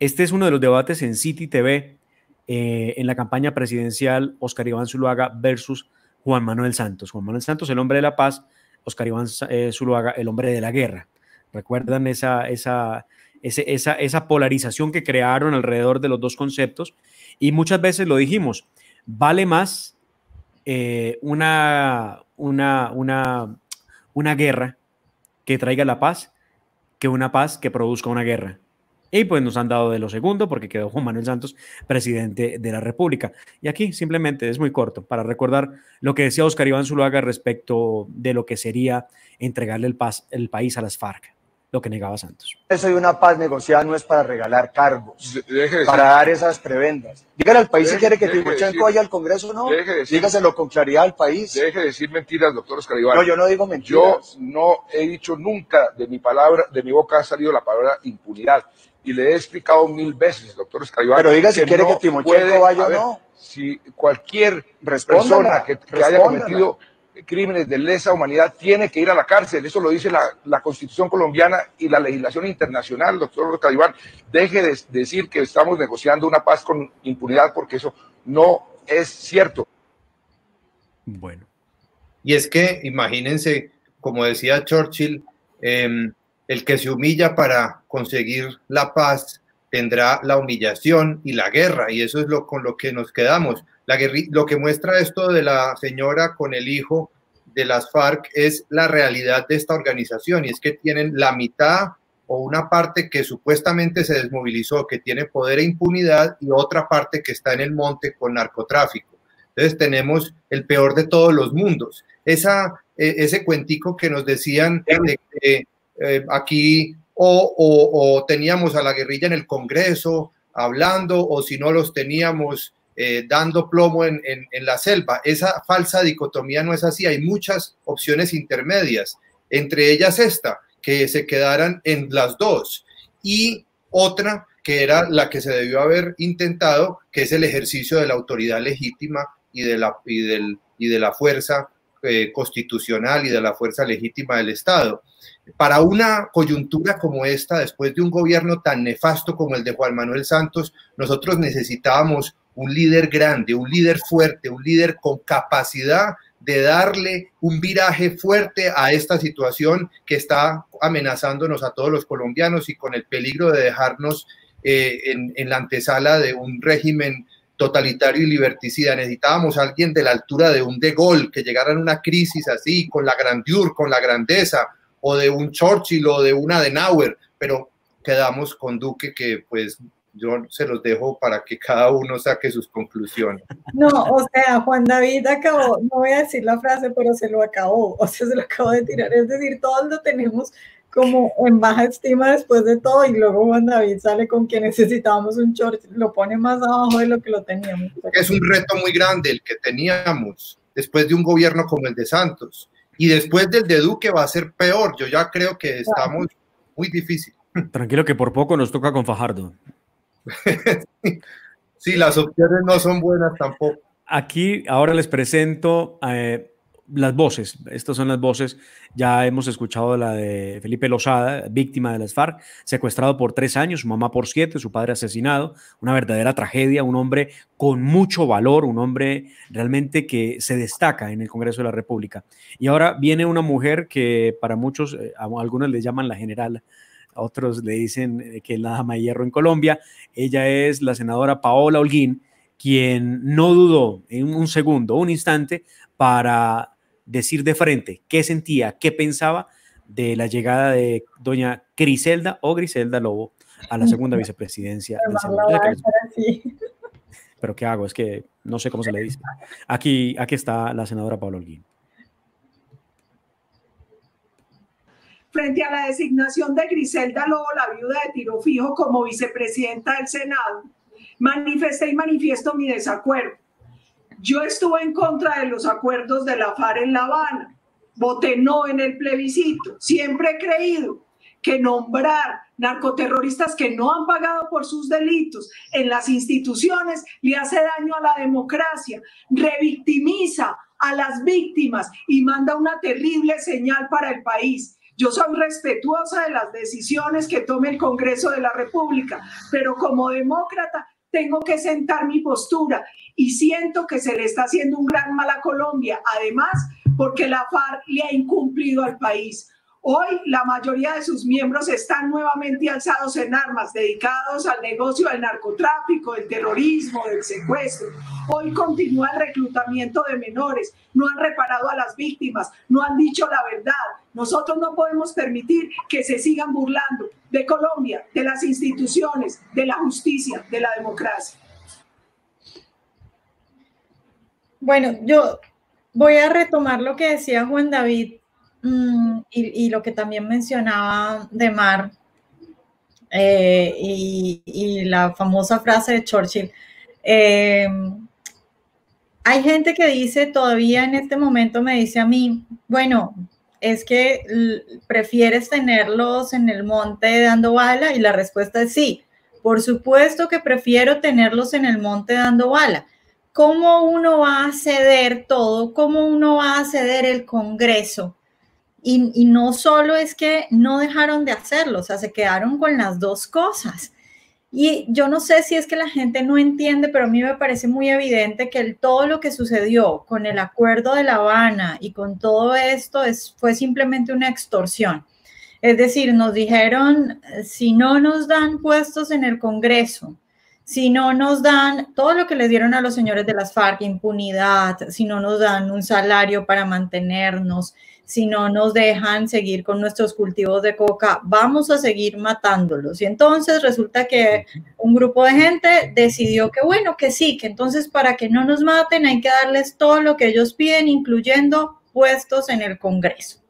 Este es uno de los debates en City TV eh, en la campaña presidencial Oscar Iván Zuluaga versus Juan Manuel Santos. Juan Manuel Santos, el hombre de la paz, Oscar Iván eh, Zuluaga, el hombre de la guerra. ¿Recuerdan esa, esa, esa, esa polarización que crearon alrededor de los dos conceptos? Y muchas veces lo dijimos, vale más eh, una, una, una, una guerra que traiga la paz que una paz que produzca una guerra. Y pues nos han dado de lo segundo porque quedó Juan Manuel Santos presidente de la República. Y aquí simplemente es muy corto para recordar lo que decía Oscar Iván Zuluaga respecto de lo que sería entregarle el, paz, el país a las FARC, lo que negaba Santos. Eso y una paz negociada no es para regalar cargos, De- de para dar esas prebendas. Dígale al país si quiere que de Timochenko vaya al Congreso o no. deje de decir- Dígaselo con claridad al país. Deje de decir mentiras, doctor Oscar Iván. No, yo no digo Yo mentiras. no he dicho nunca de mi palabra, de mi boca ha salido la palabra impunidad. Y le he explicado mil veces, doctor Oscar Iván. Pero diga si quiere que Timochenko vaya o no. Si cualquier persona que, que haya cometido crímenes de lesa humanidad tiene que ir a la cárcel. Eso lo dice la, la Constitución colombiana y la legislación internacional, doctor Oscar Iván. Deje de decir que estamos negociando una paz con impunidad porque eso no es cierto. Bueno, Y es que, imagínense, como decía Churchill, em, el que se humilla para conseguir la paz tendrá la humillación y la guerra, y eso es lo con lo que nos quedamos. Lo que muestra esto de la señora con el hijo de las FARC es la realidad de esta organización, y es que tienen la mitad o una parte que supuestamente se desmovilizó, que tiene poder e impunidad, y otra parte que está en el monte con narcotráfico. Entonces tenemos el peor de todos los mundos. Esa, eh, ese cuentico que nos decían eh, aquí o, teníamos a la guerrilla en el Congreso hablando o si no los teníamos eh, dando plomo en la selva. Esa falsa dicotomía no es así, hay muchas opciones intermedias, entre ellas esta, que se quedaran en las dos y otra que era la que se debió haber intentado, que es el ejercicio de la autoridad legítima y de la, y del, y de la fuerza eh, constitucional y de la fuerza legítima del Estado. Para una coyuntura como esta, después de un gobierno tan nefasto como el de Juan Manuel Santos, nosotros necesitábamos un líder grande, un líder fuerte, un líder con capacidad de darle un viraje fuerte a esta situación que está amenazándonos a todos los colombianos y con el peligro de dejarnos eh, en, la antesala de un régimen totalitario y liberticida. Necesitábamos a alguien de la altura de un De Gaulle que llegara en una crisis así, con la grandeur, con la grandeza, o de un Churchill o de un Adenauer, pero quedamos con Duque que pues yo se los dejo para que cada uno saque sus conclusiones. No, o sea, Juan David acabó, no voy a decir la frase, pero se lo acabó, o sea, se lo acabó de tirar. Es decir, todos lo tenemos como en baja estima después de todo y luego Juan David sale con que necesitábamos un short, lo pone más abajo de lo que lo teníamos. Es un reto muy grande el que teníamos después de un gobierno como el de Santos. Y después del de Duque va a ser peor. Yo ya creo que estamos muy difícil. Tranquilo que por poco nos toca con Fajardo. Sí, las opciones no son buenas tampoco. Aquí ahora les presento eh, las voces. Estas son las voces. Ya hemos escuchado la de Felipe Lozada, víctima de las FARC, secuestrado por tres años, su mamá por siete, su padre asesinado. Una verdadera tragedia, un hombre con mucho valor, un hombre realmente que se destaca en el Congreso de la República. Y ahora viene una mujer que para muchos, eh, a algunos le llaman la general, otros le dicen eh, que es la dama de hierro en Colombia. Ella es la senadora Paola Holguín, quien no dudó en un segundo, un instante, para decir de frente qué sentía, qué pensaba de la llegada de doña Griselda o Griselda Lobo a la segunda vicepresidencia del Senado. Así. Pero ¿qué hago? Es que no sé cómo se le dice. Aquí, aquí está la senadora Paola Holguín. frente a la designación de Griselda Lobo, la viuda de Tiro Fijo, como vicepresidenta del Senado, manifesté y manifiesto mi desacuerdo. Yo estuve en contra de los acuerdos de la FARC en La Habana, voté no en el plebiscito, siempre he creído que nombrar narcoterroristas que no han pagado por sus delitos en las instituciones le hace daño a la democracia, revictimiza a las víctimas y manda una terrible señal para el país. Yo soy respetuosa de las decisiones que tome el Congreso de la República, pero como demócrata tengo que sentar mi postura y siento que se le está haciendo un gran mal a Colombia, además porque la FARC le ha incumplido al país. Hoy la mayoría de sus miembros están nuevamente alzados en armas, dedicados al negocio del narcotráfico, del terrorismo, del secuestro. Hoy continúa el reclutamiento de menores, no han reparado a las víctimas, no han dicho la verdad. Nosotros no podemos permitir que se sigan burlando de Colombia, de las instituciones, de la justicia, de la democracia. Bueno, yo voy a retomar lo que decía Juan David mm, y, lo que también mencionaba de Mar eh, y, la famosa frase de Churchill. Eh, hay gente que dice todavía en este momento, me dice a mí, bueno, es que prefieres tenerlos en el monte dando bala y la respuesta es sí. Por supuesto que prefiero tenerlos en el monte dando bala. ¿Cómo uno va a ceder todo? ¿Cómo uno va a ceder el Congreso? Y, no solo es que no dejaron de hacerlo, o sea, se quedaron con las dos cosas. Y yo no sé si es que la gente no entiende, pero a mí me parece muy evidente que todo lo que sucedió con el acuerdo de La Habana y con todo esto es, fue simplemente una extorsión. Es decir, nos dijeron, si no nos dan puestos en el Congreso, si no nos dan todo lo que les dieron a los señores de las FARC, impunidad, si no nos dan un salario para mantenernos, si no nos dejan seguir con nuestros cultivos de coca, vamos a seguir matándolos. Y entonces resulta que un grupo de gente decidió que bueno, que sí, que entonces para que no nos maten hay que darles todo lo que ellos piden, incluyendo puestos en el Congreso.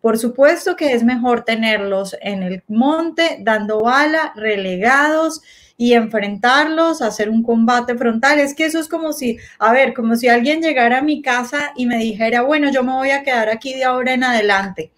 Por supuesto que es mejor tenerlos en el monte, dando bala, relegados y enfrentarlos, hacer un combate frontal. Es que eso es como si, a ver, como si alguien llegara a mi casa y me dijera, bueno, yo me voy a quedar aquí de ahora en adelante.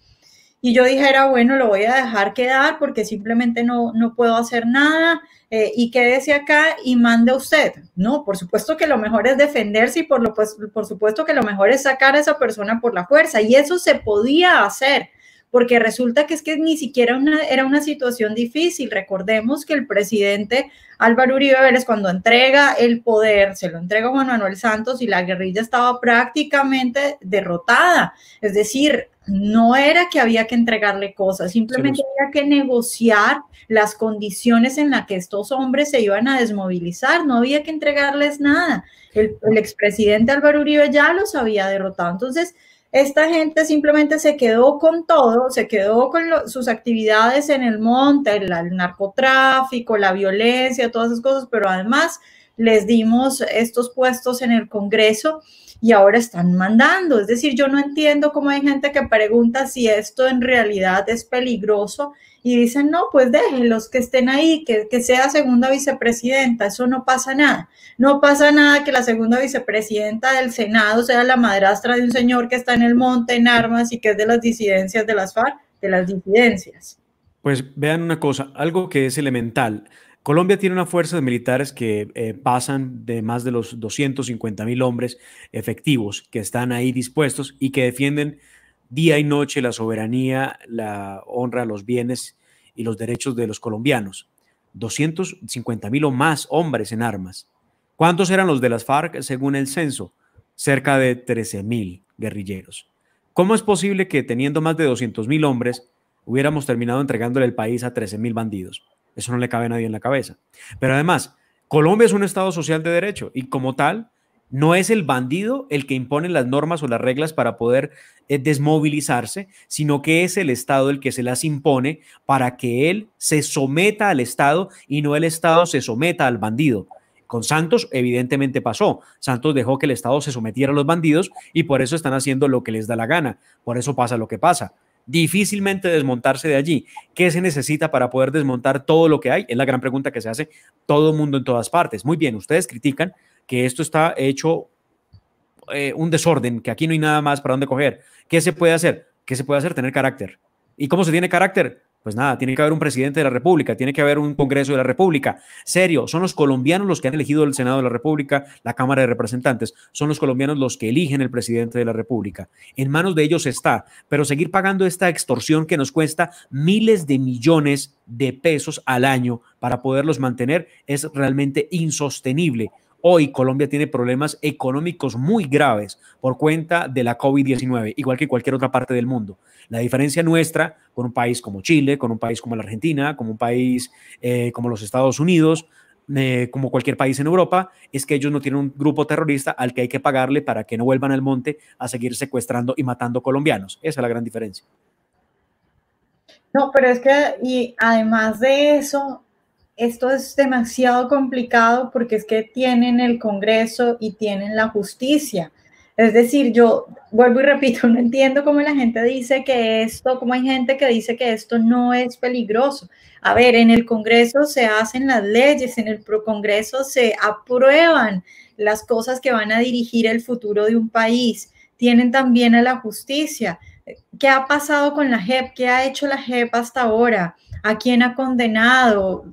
Y yo dijera, bueno, lo voy a dejar quedar porque simplemente no, no puedo hacer nada eh, y quédese acá y mande usted. No, por supuesto que lo mejor es defenderse y por, lo, pues, por supuesto que lo mejor es sacar a esa persona por la fuerza. Y eso se podía hacer porque resulta que es que ni siquiera una, era una situación difícil. Recordemos que el presidente Álvaro Uribe Vélez cuando entrega el poder, se lo entrega Juan Manuel Santos y la guerrilla estaba prácticamente derrotada. Es decir, no era que había que entregarle cosas, simplemente había que negociar las condiciones en las que estos hombres se iban a desmovilizar, no había que entregarles nada. El, el expresidente Álvaro Uribe ya los había derrotado. Entonces, esta gente simplemente se quedó con todo, se quedó con sus actividades en el monte, el, el narcotráfico, la violencia, todas esas cosas, pero además les dimos estos puestos en el Congreso y ahora están mandando. Es decir, yo no entiendo cómo hay gente que pregunta si esto en realidad es peligroso y dicen, no, pues déjenlos que estén ahí, que, que sea segunda vicepresidenta, eso no pasa nada. No pasa nada que la segunda vicepresidenta del Senado sea la madrastra de un señor que está en el monte en armas y que es de las disidencias de las FARC, de las disidencias. Pues vean una cosa, algo que es elemental. Colombia tiene una fuerza de militares que eh, pasan de más de los 250 mil hombres efectivos que están ahí dispuestos y que defienden día y noche la soberanía, la honra, los bienes y los derechos de los colombianos. 250 mil o más hombres en armas. ¿Cuántos eran los de las FARC según el censo? Cerca de 13 mil guerrilleros. ¿Cómo es posible que teniendo más de 200 mil hombres hubiéramos terminado entregándole el país a 13 mil bandidos? Eso no le cabe a nadie en la cabeza. Pero además, Colombia es un Estado social de derecho y como tal, no es el bandido el que impone las normas o las reglas para poder eh, desmovilizarse, sino que es el Estado el que se las impone para que él se someta al Estado y no el Estado se someta al bandido. Con Santos evidentemente pasó. Santos dejó que el Estado se sometiera a los bandidos y por eso están haciendo lo que les da la gana. Por eso pasa lo que pasa difícilmente desmontarse de allí. ¿Qué se necesita para poder desmontar todo lo que hay? Es la gran pregunta que se hace todo el mundo en todas partes. Muy bien, ustedes critican que esto está hecho eh, un desorden, que aquí no hay nada más para dónde coger. ¿Qué se puede hacer? ¿Qué se puede hacer? Tener carácter. ¿Y cómo se tiene carácter? Pues nada, tiene que haber un presidente de la República, tiene que haber un Congreso de la República. Serio, son los colombianos los que han elegido el Senado de la República, la Cámara de Representantes, son los colombianos los que eligen el presidente de la República. En manos de ellos está, pero seguir pagando esta extorsión que nos cuesta miles de millones de pesos al año para poderlos mantener es realmente insostenible. Hoy Colombia tiene problemas económicos muy graves por cuenta de la COVID-19, igual que cualquier otra parte del mundo. La diferencia nuestra con un país como Chile, con un país como la Argentina, como un país eh, como los Estados Unidos, eh, como cualquier país en Europa, es que ellos no tienen un grupo terrorista al que hay que pagarle para que no vuelvan al monte a seguir secuestrando y matando colombianos. Esa es la gran diferencia. No, pero es que, y además de eso, esto es demasiado complicado porque es que tienen el Congreso y tienen la justicia. Es decir, yo vuelvo y repito, no entiendo cómo la gente dice que esto, cómo hay gente que dice que esto no es peligroso. A ver, en el Congreso se hacen las leyes, en el Congreso se aprueban las cosas que van a dirigir el futuro de un país. Tienen también a la justicia. ¿Qué ha pasado con la JEP? ¿Qué ha hecho la JEP hasta ahora? ¿A quién ha condenado?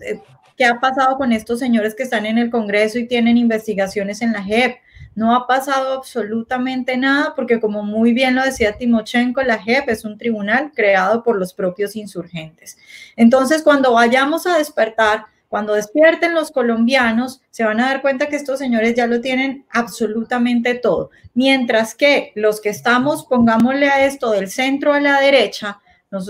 ¿Qué ha pasado con estos señores que están en el Congreso y tienen investigaciones en la JEP? No ha pasado absolutamente nada porque como muy bien lo decía Timochenko, la JEP es un tribunal creado por los propios insurgentes. Entonces, cuando vayamos a despertar, cuando despierten los colombianos, se van a dar cuenta que estos señores ya lo tienen absolutamente todo. Mientras que los que estamos, pongámosle a esto del centro a la derecha,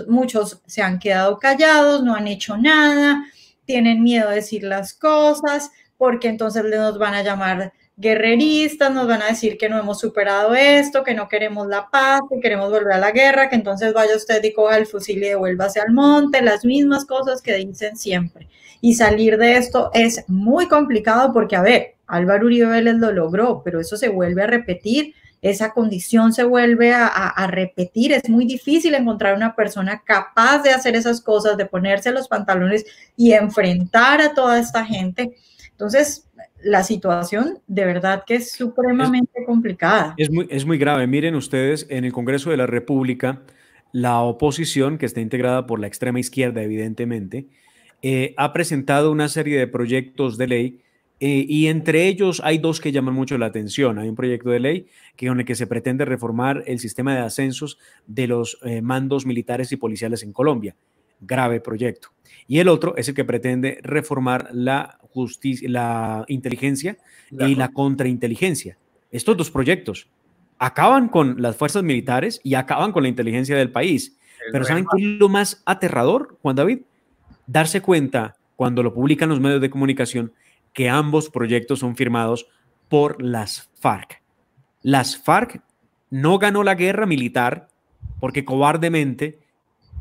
muchos se han quedado callados, no han hecho nada, tienen miedo de decir las cosas, porque entonces nos van a llamar guerreristas, nos van a decir que no hemos superado esto, que no queremos la paz, que queremos volver a la guerra, que entonces vaya usted y coja el fusil y devuélvase al monte, las mismas cosas que dicen siempre. Y salir de esto es muy complicado porque, a ver, Álvaro Uribe Vélez lo logró, pero eso se vuelve a repetir esa condición se vuelve a, repetir. Es muy difícil encontrar una persona capaz de hacer esas cosas, de ponerse los pantalones y enfrentar a toda esta gente. Entonces, la situación de verdad que es supremamente complicada. Es muy, es muy grave. Miren ustedes, en el Congreso de la República, la oposición, que está integrada por la extrema izquierda, evidentemente, eh, ha presentado una serie de proyectos de ley eh, y entre ellos hay dos que llaman mucho la atención. Hay un proyecto de ley que, con el que se pretende reformar el sistema de ascensos de los eh, mandos militares y policiales en Colombia. Grave proyecto. Y el otro es el que pretende reformar la justicia, la inteligencia la y la contrainteligencia. Estos dos proyectos acaban con las fuerzas militares y acaban con la inteligencia del país. El Pero ¿saben qué es lo más aterrador, Juan David? Darse cuenta cuando lo publican los medios de comunicación que ambos proyectos son firmados por las FARC. Las FARC no ganó la guerra militar porque cobardemente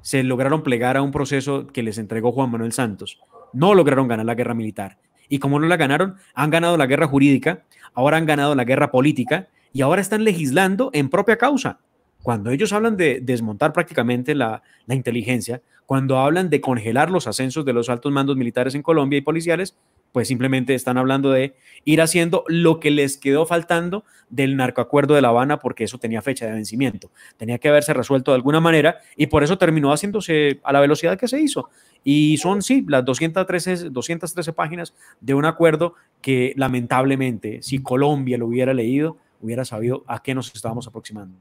se lograron plegar a un proceso que les entregó Juan Manuel Santos. No lograron ganar la guerra militar. Y como no la ganaron, han ganado la guerra jurídica, ahora han ganado la guerra política y ahora están legislando en propia causa. Cuando ellos hablan de desmontar prácticamente la, la inteligencia, cuando hablan de congelar los ascensos de los altos mandos militares en Colombia y policiales, pues simplemente están hablando de ir haciendo lo que les quedó faltando del narcoacuerdo de La Habana, porque eso tenía fecha de vencimiento. Tenía que haberse resuelto de alguna manera y por eso terminó haciéndose a la velocidad que se hizo. Y son, sí, las 213, 213 páginas de un acuerdo que lamentablemente, si Colombia lo hubiera leído, hubiera sabido a qué nos estábamos aproximando.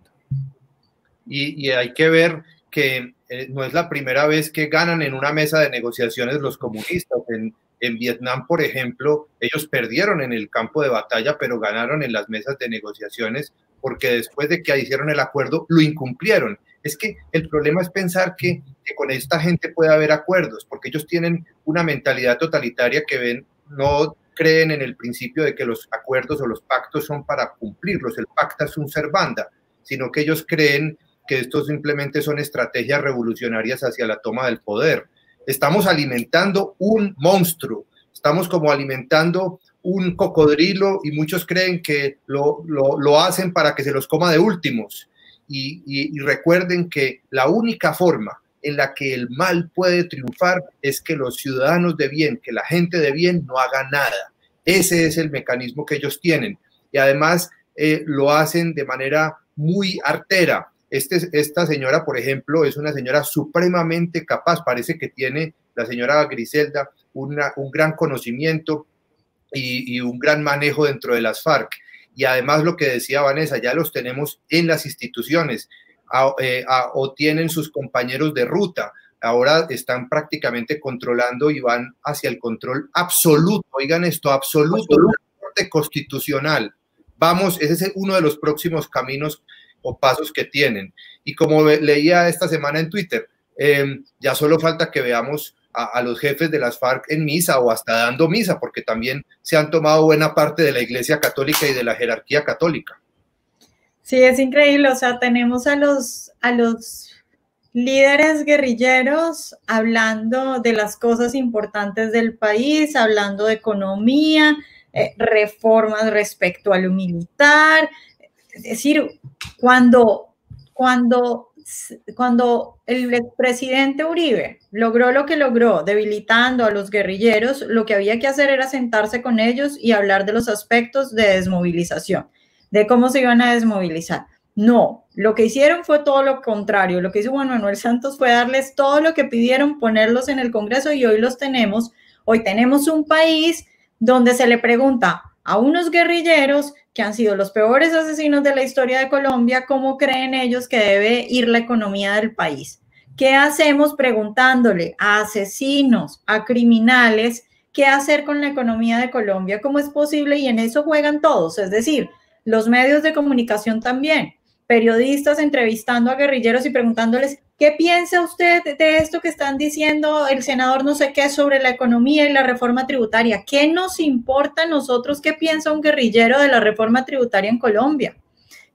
Y, hay que ver que eh, no es la primera vez que ganan en una mesa de negociaciones los comunistas. En, en Vietnam, por ejemplo, ellos perdieron en el campo de batalla, pero ganaron en las mesas de negociaciones porque después de que hicieron el acuerdo, lo incumplieron. Es que el problema es pensar que, con esta gente puede haber acuerdos, porque ellos tienen una mentalidad totalitaria que ven, no creen en el principio de que los acuerdos o los pactos son para cumplirlos, el pacta es un servanda, sino que ellos creen que estos simplemente son estrategias revolucionarias hacia la toma del poder estamos alimentando un monstruo, estamos como alimentando un cocodrilo y muchos creen que lo, lo, lo hacen para que se los coma de últimos. Y, recuerden que la única forma en la que el mal puede triunfar es que los ciudadanos de bien, que la gente de bien no haga nada. Ese es el mecanismo que ellos tienen. Y además eh, lo hacen de manera muy artera. Este, esta señora, por ejemplo, es una señora supremamente capaz, parece que tiene la señora Griselda una, un gran conocimiento y, y, un gran manejo dentro de las FARC. Y además lo que decía Vanessa, ya los tenemos en las instituciones a, eh, a, o tienen sus compañeros de ruta. Ahora están prácticamente controlando y van hacia el control absoluto. Oigan esto, absoluto, absoluto. constitucional. Vamos, ese es uno de los próximos caminos o pasos que tienen. Y como leía esta semana en Twitter, eh, ya solo falta que veamos a, a, los jefes de las FARC en misa o hasta dando misa, porque también se han tomado buena parte de la Iglesia Católica y de la jerarquía católica. Sí, es increíble. O sea, tenemos a los, a los líderes guerrilleros hablando de las cosas importantes del país, hablando de economía, eh, reformas respecto a lo militar, es decir, cuando, cuando, cuando el presidente Uribe logró lo que logró, debilitando a los guerrilleros, lo que había que hacer era sentarse con ellos y hablar de los aspectos de desmovilización, de cómo se iban a desmovilizar. No, lo que hicieron fue todo lo contrario. Lo que hizo Juan Manuel Santos fue darles todo lo que pidieron, ponerlos en el Congreso y hoy los tenemos. Hoy tenemos un país donde se le pregunta a unos guerrilleros que han sido los peores asesinos de la historia de Colombia, ¿cómo creen ellos que debe ir la economía del país? ¿Qué hacemos preguntándole a asesinos, a criminales, qué hacer con la economía de Colombia? ¿Cómo es posible? Y en eso juegan todos, es decir, los medios de comunicación también, periodistas entrevistando a guerrilleros y preguntándoles, ¿qué piensa usted de esto que están diciendo el senador no sé qué sobre la economía y la reforma tributaria? ¿Qué nos importa a nosotros qué piensa un guerrillero de la reforma tributaria en Colombia?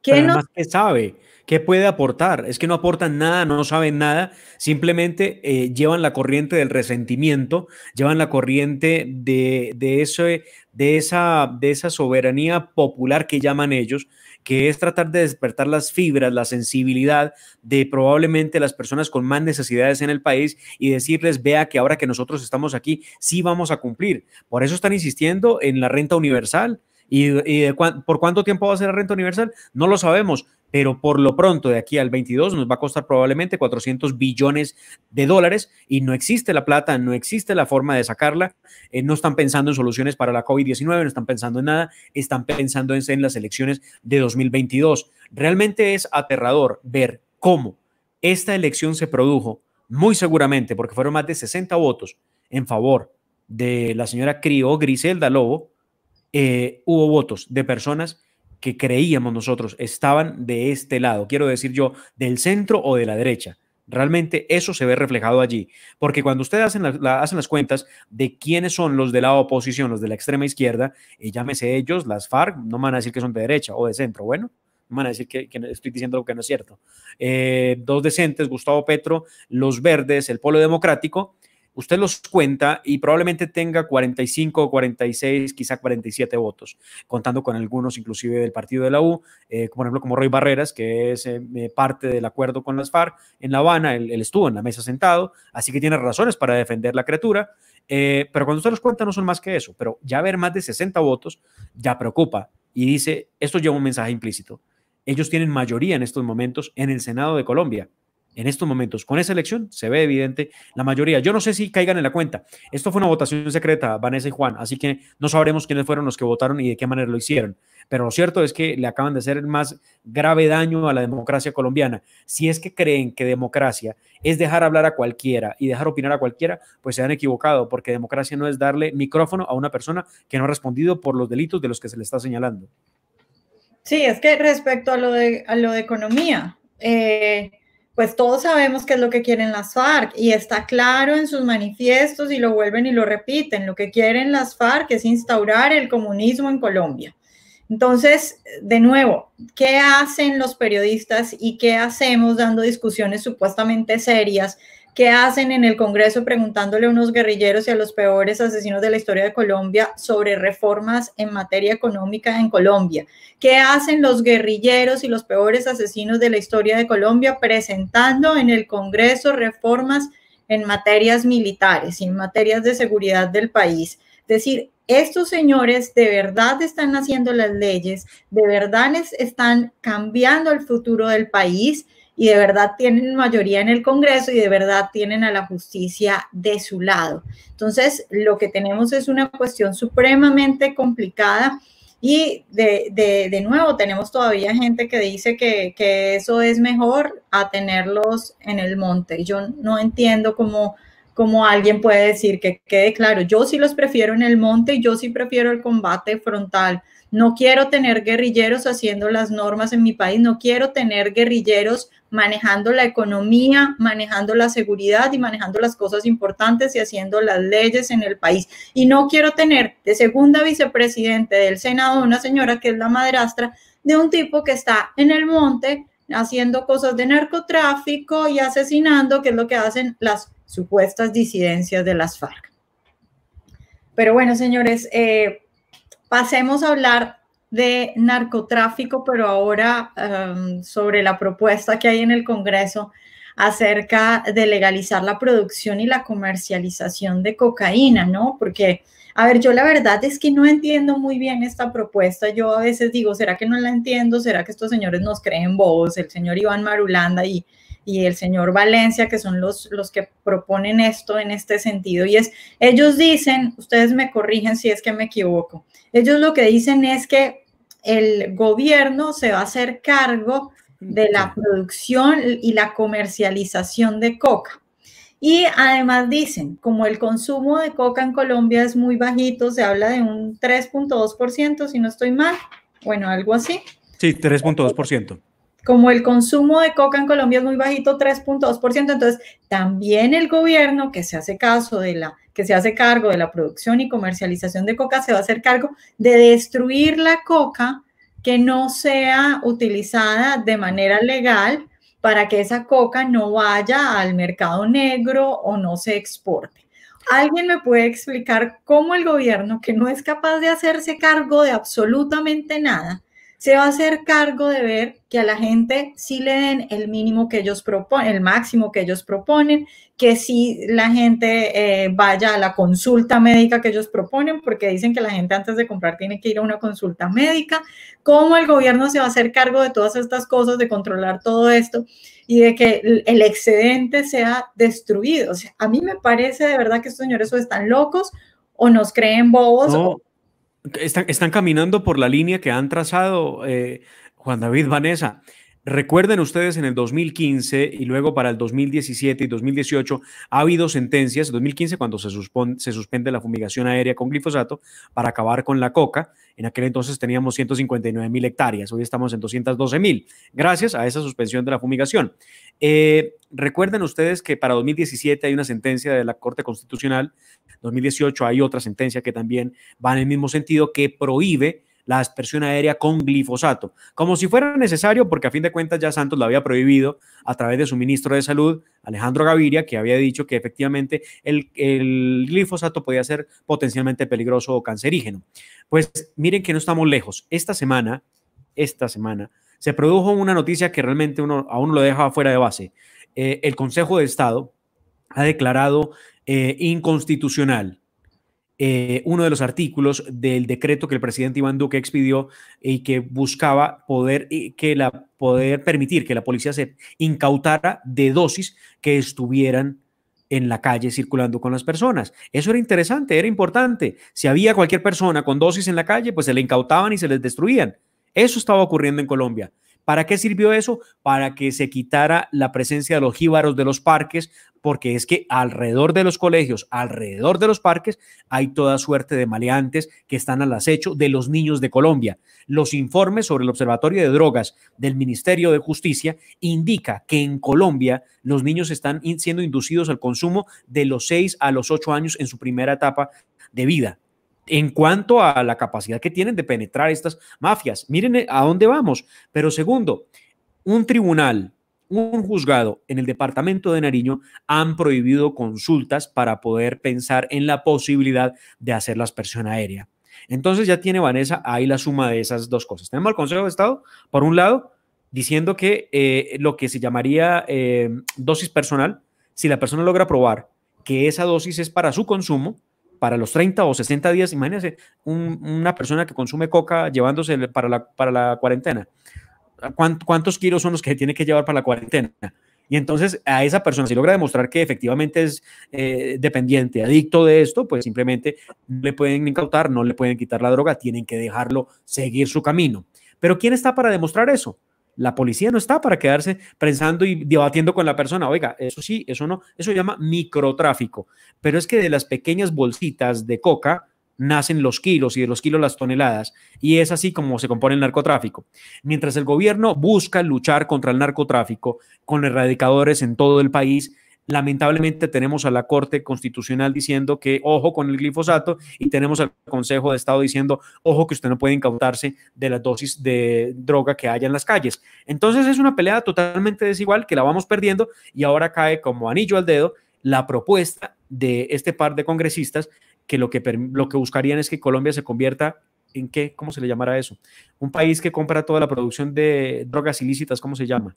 ¿Qué nos... ¿Qué sabe? ¿Qué puede aportar? Es que no aportan nada, no saben nada, simplemente eh, llevan la corriente del resentimiento, llevan la corriente de, de, ese, de, esa, de esa soberanía popular que llaman ellos, que es tratar de despertar las fibras, la sensibilidad de probablemente las personas con más necesidades en el país y decirles, vea que ahora que nosotros estamos aquí, sí vamos a cumplir. Por eso están insistiendo en la renta universal. ¿Y, por cuánto tiempo va a ser la renta universal? No lo sabemos, pero por lo pronto de aquí al 22 nos va a costar probablemente 400 billones de dólares y no existe la plata, no existe la forma de sacarla, eh, no están pensando en soluciones para la COVID-19, no están pensando en nada, están pensando en, en las elecciones de 2022. Realmente es aterrador ver cómo esta elección se produjo, muy seguramente porque fueron más de 60 votos en favor de la señora Crio Griselda Lobo, eh, hubo votos de personas que creíamos nosotros estaban de este lado, quiero decir yo, del centro o de la derecha. Realmente eso se ve reflejado allí, porque cuando ustedes hacen, la, hacen las cuentas de quiénes son los de la oposición, los de la extrema izquierda, y llámese ellos, las FARC, no van a decir que son de derecha o de centro, bueno, no van a decir que, que estoy diciendo lo que no es cierto. Eh, dos decentes, Gustavo Petro, los verdes, el Polo Democrático, usted los cuenta y probablemente tenga 45, 46, quizá 47 votos, contando con algunos inclusive del partido de la U, eh, por ejemplo como Roy Barreras, que es eh, parte del acuerdo con las FARC en La Habana, él, estuvo en la mesa sentado, así que tiene razones para defender la criatura, eh, pero cuando usted los cuenta no son más que eso, pero ya ver más de 60 votos ya preocupa y dice, esto lleva un mensaje implícito. Ellos tienen mayoría en estos momentos en el Senado de Colombia en estos momentos. Con esa elección se ve evidente la mayoría. Yo no sé si caigan en la cuenta. Esto fue una votación secreta, Vanessa y Juan, así que no sabremos quiénes fueron los que votaron y de qué manera lo hicieron. Pero lo cierto es que le acaban de hacer el más grave daño a la democracia colombiana. Si es que creen que democracia es dejar hablar a cualquiera y dejar opinar a cualquiera, pues se han equivocado, porque democracia no es darle micrófono a una persona que no ha respondido por los delitos de los que se le está señalando. Sí, es que respecto a lo de, a lo de economía, eh, pues todos sabemos qué es lo que quieren las FARC y está claro en sus manifiestos y lo vuelven y lo repiten. Lo que quieren las FARC es instaurar el comunismo en Colombia. Entonces, de nuevo, ¿qué hacen los periodistas y qué hacemos dando discusiones supuestamente serias ¿Qué hacen en el Congreso preguntándole a unos guerrilleros y a los peores asesinos de la historia de Colombia sobre reformas en materia económica en Colombia? ¿Qué hacen los guerrilleros y los peores asesinos de la historia de Colombia presentando en el Congreso reformas en materias militares y en materias de seguridad del país? Es decir, estos señores de verdad están haciendo las leyes, de verdad están cambiando el futuro del país y de verdad tienen mayoría en el Congreso y de verdad tienen a la justicia de su lado. Entonces, lo que tenemos es una cuestión supremamente complicada y de, de, de nuevo tenemos todavía gente que dice que, que, eso es mejor a tenerlos en el monte. Yo no entiendo cómo, cómo alguien puede decir que quede claro, yo sí los prefiero en el monte y yo sí prefiero el combate frontal. No quiero tener guerrilleros haciendo las normas en mi país, no quiero tener guerrilleros manejando la economía, manejando la seguridad y manejando las cosas importantes y haciendo las leyes en el país. Y no quiero tener de segunda vicepresidente del Senado una señora que es la madrastra de un tipo que está en el monte haciendo cosas de narcotráfico y asesinando, que es lo que hacen las supuestas disidencias de las FARC. Pero bueno, señores, eh, pasemos a hablar de narcotráfico, pero ahora um, sobre la propuesta que hay en el Congreso acerca de legalizar la producción y la comercialización de cocaína, ¿no? Porque, a ver, yo la verdad es que no entiendo muy bien esta propuesta. Yo a veces digo, ¿será que no la entiendo? ¿Será que estos señores nos creen vos? El señor Iván Marulanda y, y el señor Valencia, que son los, los que proponen esto en este sentido. Y es, ellos dicen, ustedes me corrigen si es que me equivoco, ellos lo que dicen es que el gobierno se va a hacer cargo de la producción y la comercialización de coca. Y además dicen, como el consumo de coca en Colombia es muy bajito, se habla de un 3.2%, si no estoy mal, bueno, algo así. Sí, 3.2% como el consumo de coca en Colombia es muy bajito, 3.2%, entonces también el gobierno que se hace caso de la que se hace cargo de la producción y comercialización de coca se va a hacer cargo de destruir la coca que no sea utilizada de manera legal para que esa coca no vaya al mercado negro o no se exporte. ¿Alguien me puede explicar cómo el gobierno, que no es capaz de hacerse cargo de absolutamente nada, se va a hacer cargo de ver que a la gente sí le den el mínimo que ellos proponen, el máximo que ellos proponen, que sí la gente eh, vaya a la consulta médica que ellos proponen, porque dicen que la gente antes de comprar tiene que ir a una consulta médica. ¿Cómo el gobierno se va a hacer cargo de todas estas cosas, de controlar todo esto y de que el, excedente sea destruido? O sea, a mí me parece de verdad que estos señores o están locos o nos creen bobos. No, o- están, están caminando por la línea que han trazado eh, Juan David Vanessa. Recuerden ustedes en el 2015 y luego para el 2017 y 2018 ha habido sentencias, 2015 cuando se, se suspende la fumigación aérea con glifosato para acabar con la coca. En aquel entonces teníamos 159 mil hectáreas, hoy estamos en 212 mil, gracias a esa suspensión de la fumigación. Eh, recuerden ustedes que para 2017 hay una sentencia de la Corte Constitucional, 2018 hay otra sentencia que también va en el mismo sentido que prohíbe la aspersión aérea con glifosato, como si fuera necesario, porque a fin de cuentas ya Santos lo había prohibido a través de su ministro de Salud, Alejandro Gaviria, que había dicho que efectivamente el, glifosato podía ser potencialmente peligroso o cancerígeno. Pues miren que no estamos lejos. Esta semana, esta semana, se produjo una noticia que realmente uno, a uno lo deja fuera de base. Eh, el Consejo de Estado ha declarado eh, inconstitucional eh, uno de los artículos del decreto que el presidente Iván Duque expidió y que buscaba poder, y que la, poder permitir que la policía se incautara de dosis que estuvieran en la calle circulando con las personas. Eso era interesante, era importante. Si había cualquier persona con dosis en la calle, pues se le incautaban y se les destruían. Eso estaba ocurriendo en Colombia. ¿Para qué sirvió eso? Para que se quitara la presencia de los jíbaros de los parques, porque es que alrededor de los colegios, alrededor de los parques, hay toda suerte de maleantes que están al acecho de los niños de Colombia. Los informes sobre el Observatorio de Drogas del Ministerio de Justicia indica que en Colombia los niños están siendo inducidos al consumo de los 6 a los 8 años en su primera etapa de vida en cuanto a la capacidad que tienen de penetrar estas mafias. Miren eh, a dónde vamos. Pero segundo, un tribunal, un juzgado en el departamento de Nariño han prohibido consultas para poder pensar en la posibilidad de hacer la aspersión aérea. Entonces ya tiene Vanessa ahí la suma de esas dos cosas. Tenemos al Consejo de Estado, por un lado, diciendo que eh, lo que se llamaría eh, dosis personal, si la persona logra probar que esa dosis es para su consumo, para los 30 o 60 días, imagínense un- una persona que consume coca llevándose para la, para la cuarentena. ¿Cuán- ¿Cuántos kilos son los que tiene que llevar para la cuarentena? Y entonces a esa persona, si logra demostrar que efectivamente es eh, dependiente, adicto de esto, pues simplemente no le pueden incautar, no le pueden quitar la droga, tienen que dejarlo seguir su camino. Pero ¿quién está para demostrar eso? La policía no está para quedarse pensando y debatiendo con la persona. Oiga, eso sí, eso no, eso llama microtráfico. Pero es que de las pequeñas bolsitas de coca nacen los kilos y de los kilos las toneladas. Y es así como se compone el narcotráfico. Mientras el gobierno busca luchar contra el narcotráfico con erradicadores en todo el país, lamentablemente tenemos a la Corte Constitucional diciendo que ojo con el glifosato y tenemos al Consejo de Estado diciendo ojo que usted no puede incautarse de las dosis de droga que haya en las calles. Entonces es una pelea totalmente desigual que la vamos perdiendo y ahora cae como anillo al dedo la propuesta de este par de congresistas que lo que, lo que buscarían es que Colombia se convierta en qué, ¿cómo se le llamará eso? Un país que compra toda la producción de drogas ilícitas, ¿cómo se llama?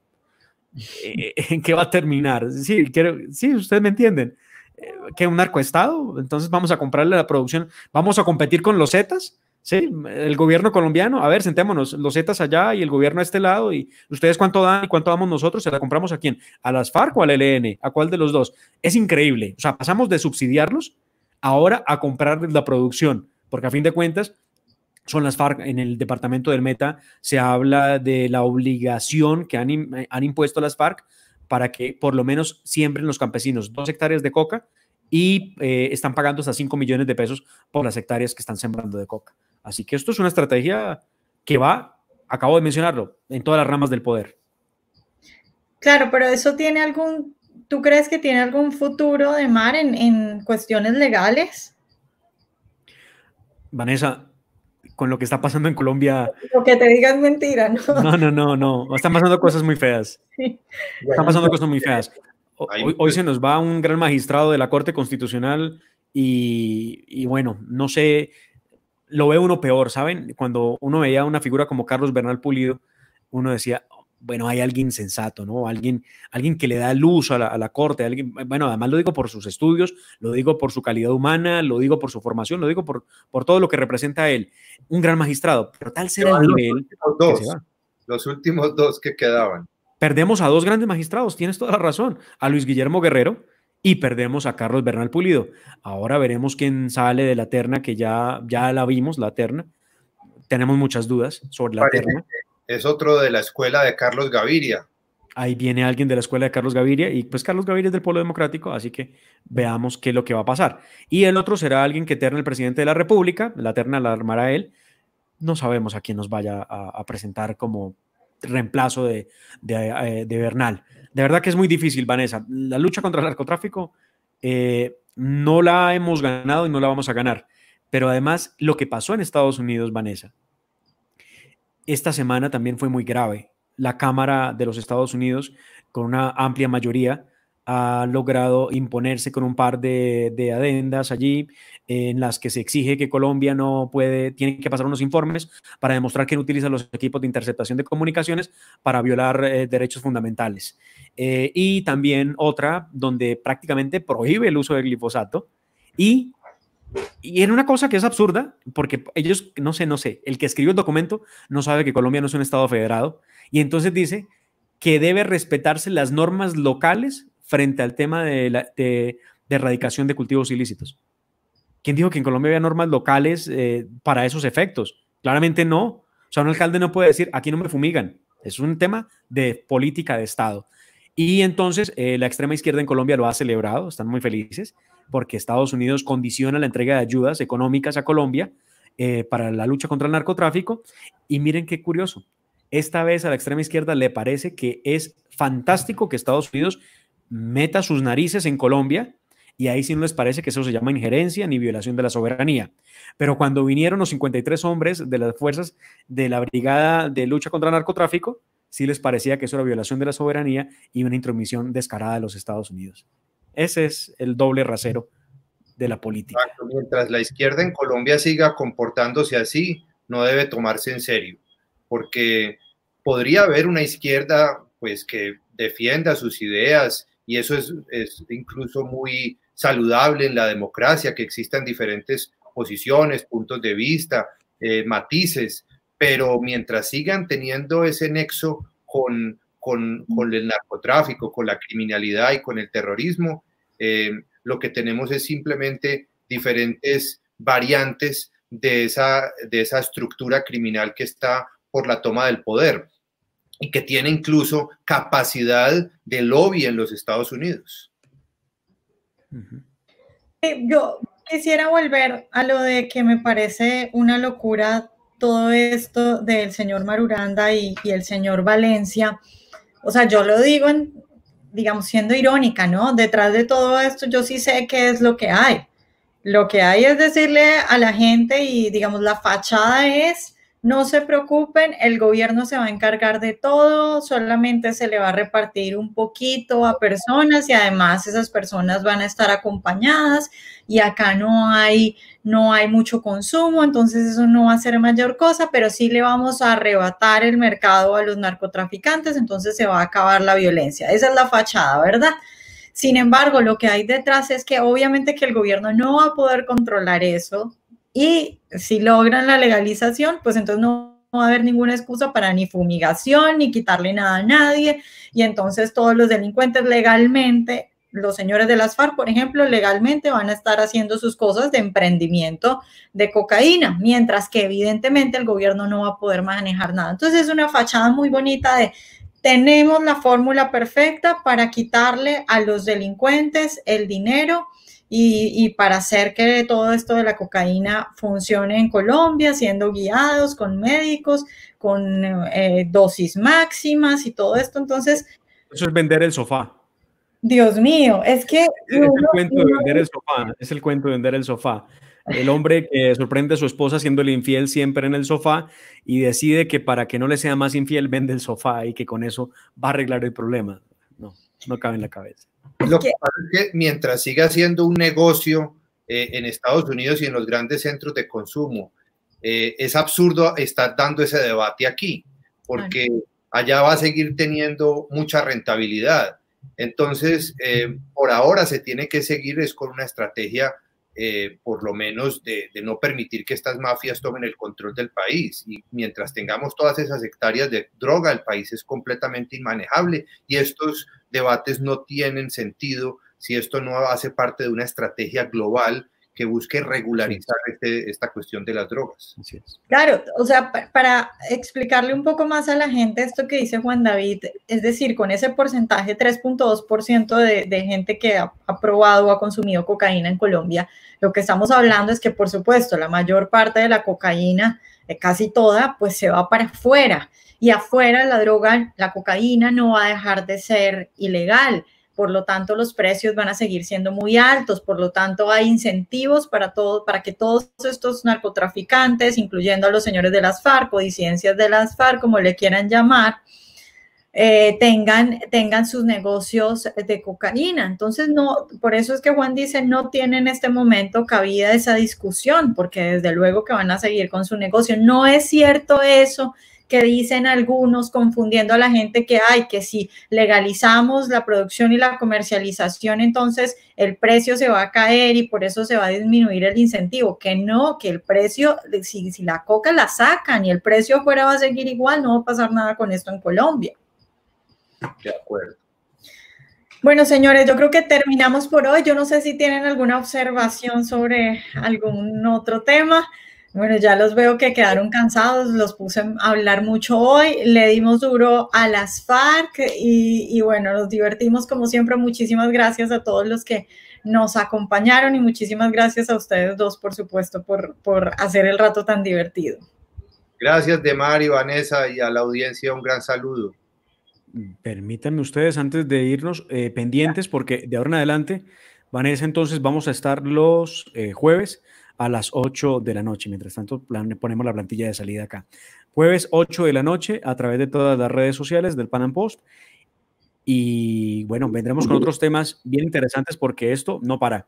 Eh, ¿En qué va a terminar? Sí, quiero, sí, ustedes me entienden. Eh, ¿Que un narcoestado? Entonces vamos a comprarle la producción, vamos a competir con los Zetas, ¿sí? El gobierno colombiano, a ver, sentémonos, los Zetas allá y el gobierno a este lado, y ustedes cuánto dan y cuánto damos nosotros, ¿se la compramos a quién? ¿A las FARC o al ELN? ¿A cuál de los dos? Es increíble, o sea, pasamos de subsidiarlos ahora a comprarles la producción, porque a fin de cuentas son las FARC. En el departamento del Meta se habla de la obligación que han, han impuesto las FARC para que por lo menos siembren los campesinos dos hectáreas de coca y eh, están pagando hasta 5 millones de pesos por las hectáreas que están sembrando de coca. Así que esto es una estrategia que va, acabo de mencionarlo, en todas las ramas del poder. Claro, pero eso tiene algún, ¿tú crees que tiene algún futuro de mar en, en cuestiones legales? Vanessa, con lo que está pasando en Colombia. Lo que te digas mentira, ¿no? No, no, no, no. Están pasando cosas muy feas. Están pasando cosas muy feas. Hoy, hoy se nos va un gran magistrado de la Corte Constitucional y, y, bueno, no sé, lo ve uno peor, ¿saben? Cuando uno veía una figura como Carlos Bernal Pulido, uno decía, bueno, hay alguien sensato, ¿no? Alguien, alguien que le da luz a la, a la, corte, alguien, bueno, además lo digo por sus estudios, lo digo por su calidad humana, lo digo por su formación, lo digo por, por todo lo que representa él. Un gran magistrado, pero tal será el nivel. Los últimos, dos, los últimos dos que quedaban. Perdemos a dos grandes magistrados, tienes toda la razón, a Luis Guillermo Guerrero y perdemos a Carlos Bernal Pulido. Ahora veremos quién sale de la terna, que ya, ya la vimos, la terna. Tenemos muchas dudas sobre la Parece terna. Es otro de la escuela de Carlos Gaviria. Ahí viene alguien de la escuela de Carlos Gaviria y pues Carlos Gaviria es del Polo Democrático, así que veamos qué es lo que va a pasar. Y el otro será alguien que terna el presidente de la República, la terna la armará él. No sabemos a quién nos vaya a, presentar como reemplazo de, de, de, Bernal. De verdad que es muy difícil, Vanessa. La lucha contra el narcotráfico eh, no la hemos ganado y no la vamos a ganar. Pero además, lo que pasó en Estados Unidos, Vanessa, esta semana también fue muy grave. La Cámara de los Estados Unidos, con una amplia mayoría, ha logrado imponerse con un par de, de, adendas allí en las que se exige que Colombia no puede, tiene que pasar unos informes para demostrar que utiliza los equipos de interceptación de comunicaciones para violar eh, derechos fundamentales. Eh, y también otra donde prácticamente prohíbe el uso del glifosato y y era una cosa que es absurda, porque ellos, no sé, no sé, el que escribió el documento no sabe que Colombia no es un Estado federado, y entonces dice que debe respetarse las normas locales frente al tema de, la, de, de erradicación de cultivos ilícitos. ¿Quién dijo que en Colombia había normas locales eh, para esos efectos? Claramente no. O sea, un alcalde no puede decir, aquí no me fumigan. Es un tema de política de Estado. Y entonces eh, la extrema izquierda en Colombia lo ha celebrado, están muy felices, porque Estados Unidos condiciona la entrega de ayudas económicas a Colombia eh, para la lucha contra el narcotráfico. Y miren qué curioso, esta vez a la extrema izquierda le parece que es fantástico que Estados Unidos meta sus narices en Colombia y ahí sí no les parece que eso se llama injerencia ni violación de la soberanía. Pero cuando vinieron los 53 hombres de las fuerzas de la Brigada de Lucha contra el Narcotráfico, sí les parecía que eso era violación de la soberanía y una intromisión descarada de los Estados Unidos. Ese es el doble rasero de la política. Mientras la izquierda en Colombia siga comportándose así, no debe tomarse en serio, porque podría haber una izquierda pues que defienda sus ideas y eso es, es incluso muy saludable en la democracia, que existan diferentes posiciones, puntos de vista, eh, matices, pero mientras sigan teniendo ese nexo con, con, con, el narcotráfico, con la criminalidad y con el terrorismo, eh, lo que tenemos es simplemente diferentes variantes de esa, de esa estructura criminal que está por la toma del poder y que tiene incluso capacidad de lobby en los Estados Unidos. Yo quisiera volver a lo de que me parece una locura todo esto del señor Maruranda y, y el señor Valencia. O sea, yo lo digo, en, digamos, siendo irónica, ¿no? Detrás de todo esto yo sí sé qué es lo que hay. Lo que hay es decirle a la gente y, digamos, la fachada es no se preocupen, el gobierno se va a encargar de todo, solamente se le va a repartir un poquito a personas y además esas personas van a estar acompañadas y acá no hay no hay mucho consumo, entonces eso no va a ser mayor cosa, pero sí le vamos a arrebatar el mercado a los narcotraficantes, entonces se va a acabar la violencia. Esa es la fachada, ¿verdad? Sin embargo, lo que hay detrás es que obviamente que el gobierno no va a poder controlar eso, y si logran la legalización, pues entonces no va a haber ninguna excusa para ni fumigación, ni quitarle nada a nadie. Y entonces todos los delincuentes legalmente, los señores de las FARC, por ejemplo, legalmente van a estar haciendo sus cosas de emprendimiento de cocaína, mientras que evidentemente el gobierno no va a poder manejar nada. Entonces es una fachada muy bonita de tenemos la fórmula perfecta para quitarle a los delincuentes el dinero y, para hacer que todo esto de la cocaína funcione en Colombia, siendo guiados con médicos, con eh, dosis máximas y todo esto. Entonces... Eso es vender el sofá. Dios mío, es que... Es, el cuento de vender el sofá, es el cuento de vender el sofá. El hombre que sorprende a su esposa siendo el infiel siempre en el sofá y decide que para que no le sea más infiel vende el sofá y que con eso va a arreglar el problema. No, no cabe en la cabeza. Lo que pasa es que mientras siga siendo un negocio eh, en Estados Unidos y en los grandes centros de consumo, eh, es absurdo estar dando ese debate aquí, porque allá va a seguir teniendo mucha rentabilidad. Entonces, eh, por ahora se tiene que seguir con una estrategia, eh, por lo menos, de, de, no permitir que estas mafias tomen el control del país. Y mientras tengamos todas esas hectáreas de droga, el país es completamente inmanejable y estos debates no tienen sentido si esto no hace parte de una estrategia global que busque regularizar este, esta cuestión de las drogas. Claro, o sea, pa para explicarle un poco más a la gente esto que dice Juan David, es decir, con ese porcentaje 3.2% de, de gente que ha, ha probado o ha consumido cocaína en Colombia, lo que estamos hablando es que, por supuesto, la mayor parte de la cocaína, eh, casi toda, pues se va para afuera. Y afuera la droga, la cocaína no va a dejar de ser ilegal por lo tanto los precios van a seguir siendo muy altos, por lo tanto hay incentivos para todo, para que todos estos narcotraficantes, incluyendo a los señores de las FARC o disidencias de las FARC, como le quieran llamar, eh, tengan, tengan sus negocios de cocaína. Entonces, no, por eso es que Juan dice, no tiene en este momento cabida esa discusión, porque desde luego que van a seguir con su negocio. No es cierto eso que dicen algunos confundiendo a la gente que hay, que si legalizamos la producción y la comercialización, entonces el precio se va a caer y por eso se va a disminuir el incentivo. Que no, que el precio, si, si la coca la sacan y el precio afuera va a seguir igual, no va a pasar nada con esto en Colombia. De acuerdo. Bueno, señores, yo creo que terminamos por hoy. Yo no sé si tienen alguna observación sobre algún otro tema. Bueno, ya los veo que quedaron cansados, los puse a hablar mucho hoy, le dimos duro a las FARC y, y, bueno, nos divertimos como siempre. Muchísimas gracias a todos los que nos acompañaron y muchísimas gracias a ustedes dos, por supuesto, por, por hacer el rato tan divertido. Gracias, Demar y Vanessa, y a la audiencia un gran saludo. Permítanme ustedes, antes de irnos, eh, pendientes, porque de ahora en adelante, Vanessa, entonces vamos a estar los eh, jueves a las 8 de la noche. Mientras tanto, plan, ponemos la plantilla de salida acá. Jueves 8 de la noche a través de todas las redes sociales del Pan Am Post. Y bueno, vendremos con otros temas bien interesantes porque esto no para.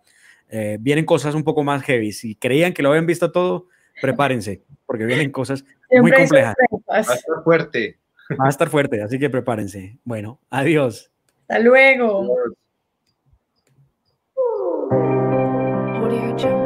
Eh, vienen cosas un poco más heavy. Si creían que lo habían visto todo, prepárense, porque vienen cosas muy complejas. Va a estar fuerte. Va a estar fuerte, así que prepárense. Bueno, adiós. Hasta luego. Jungle.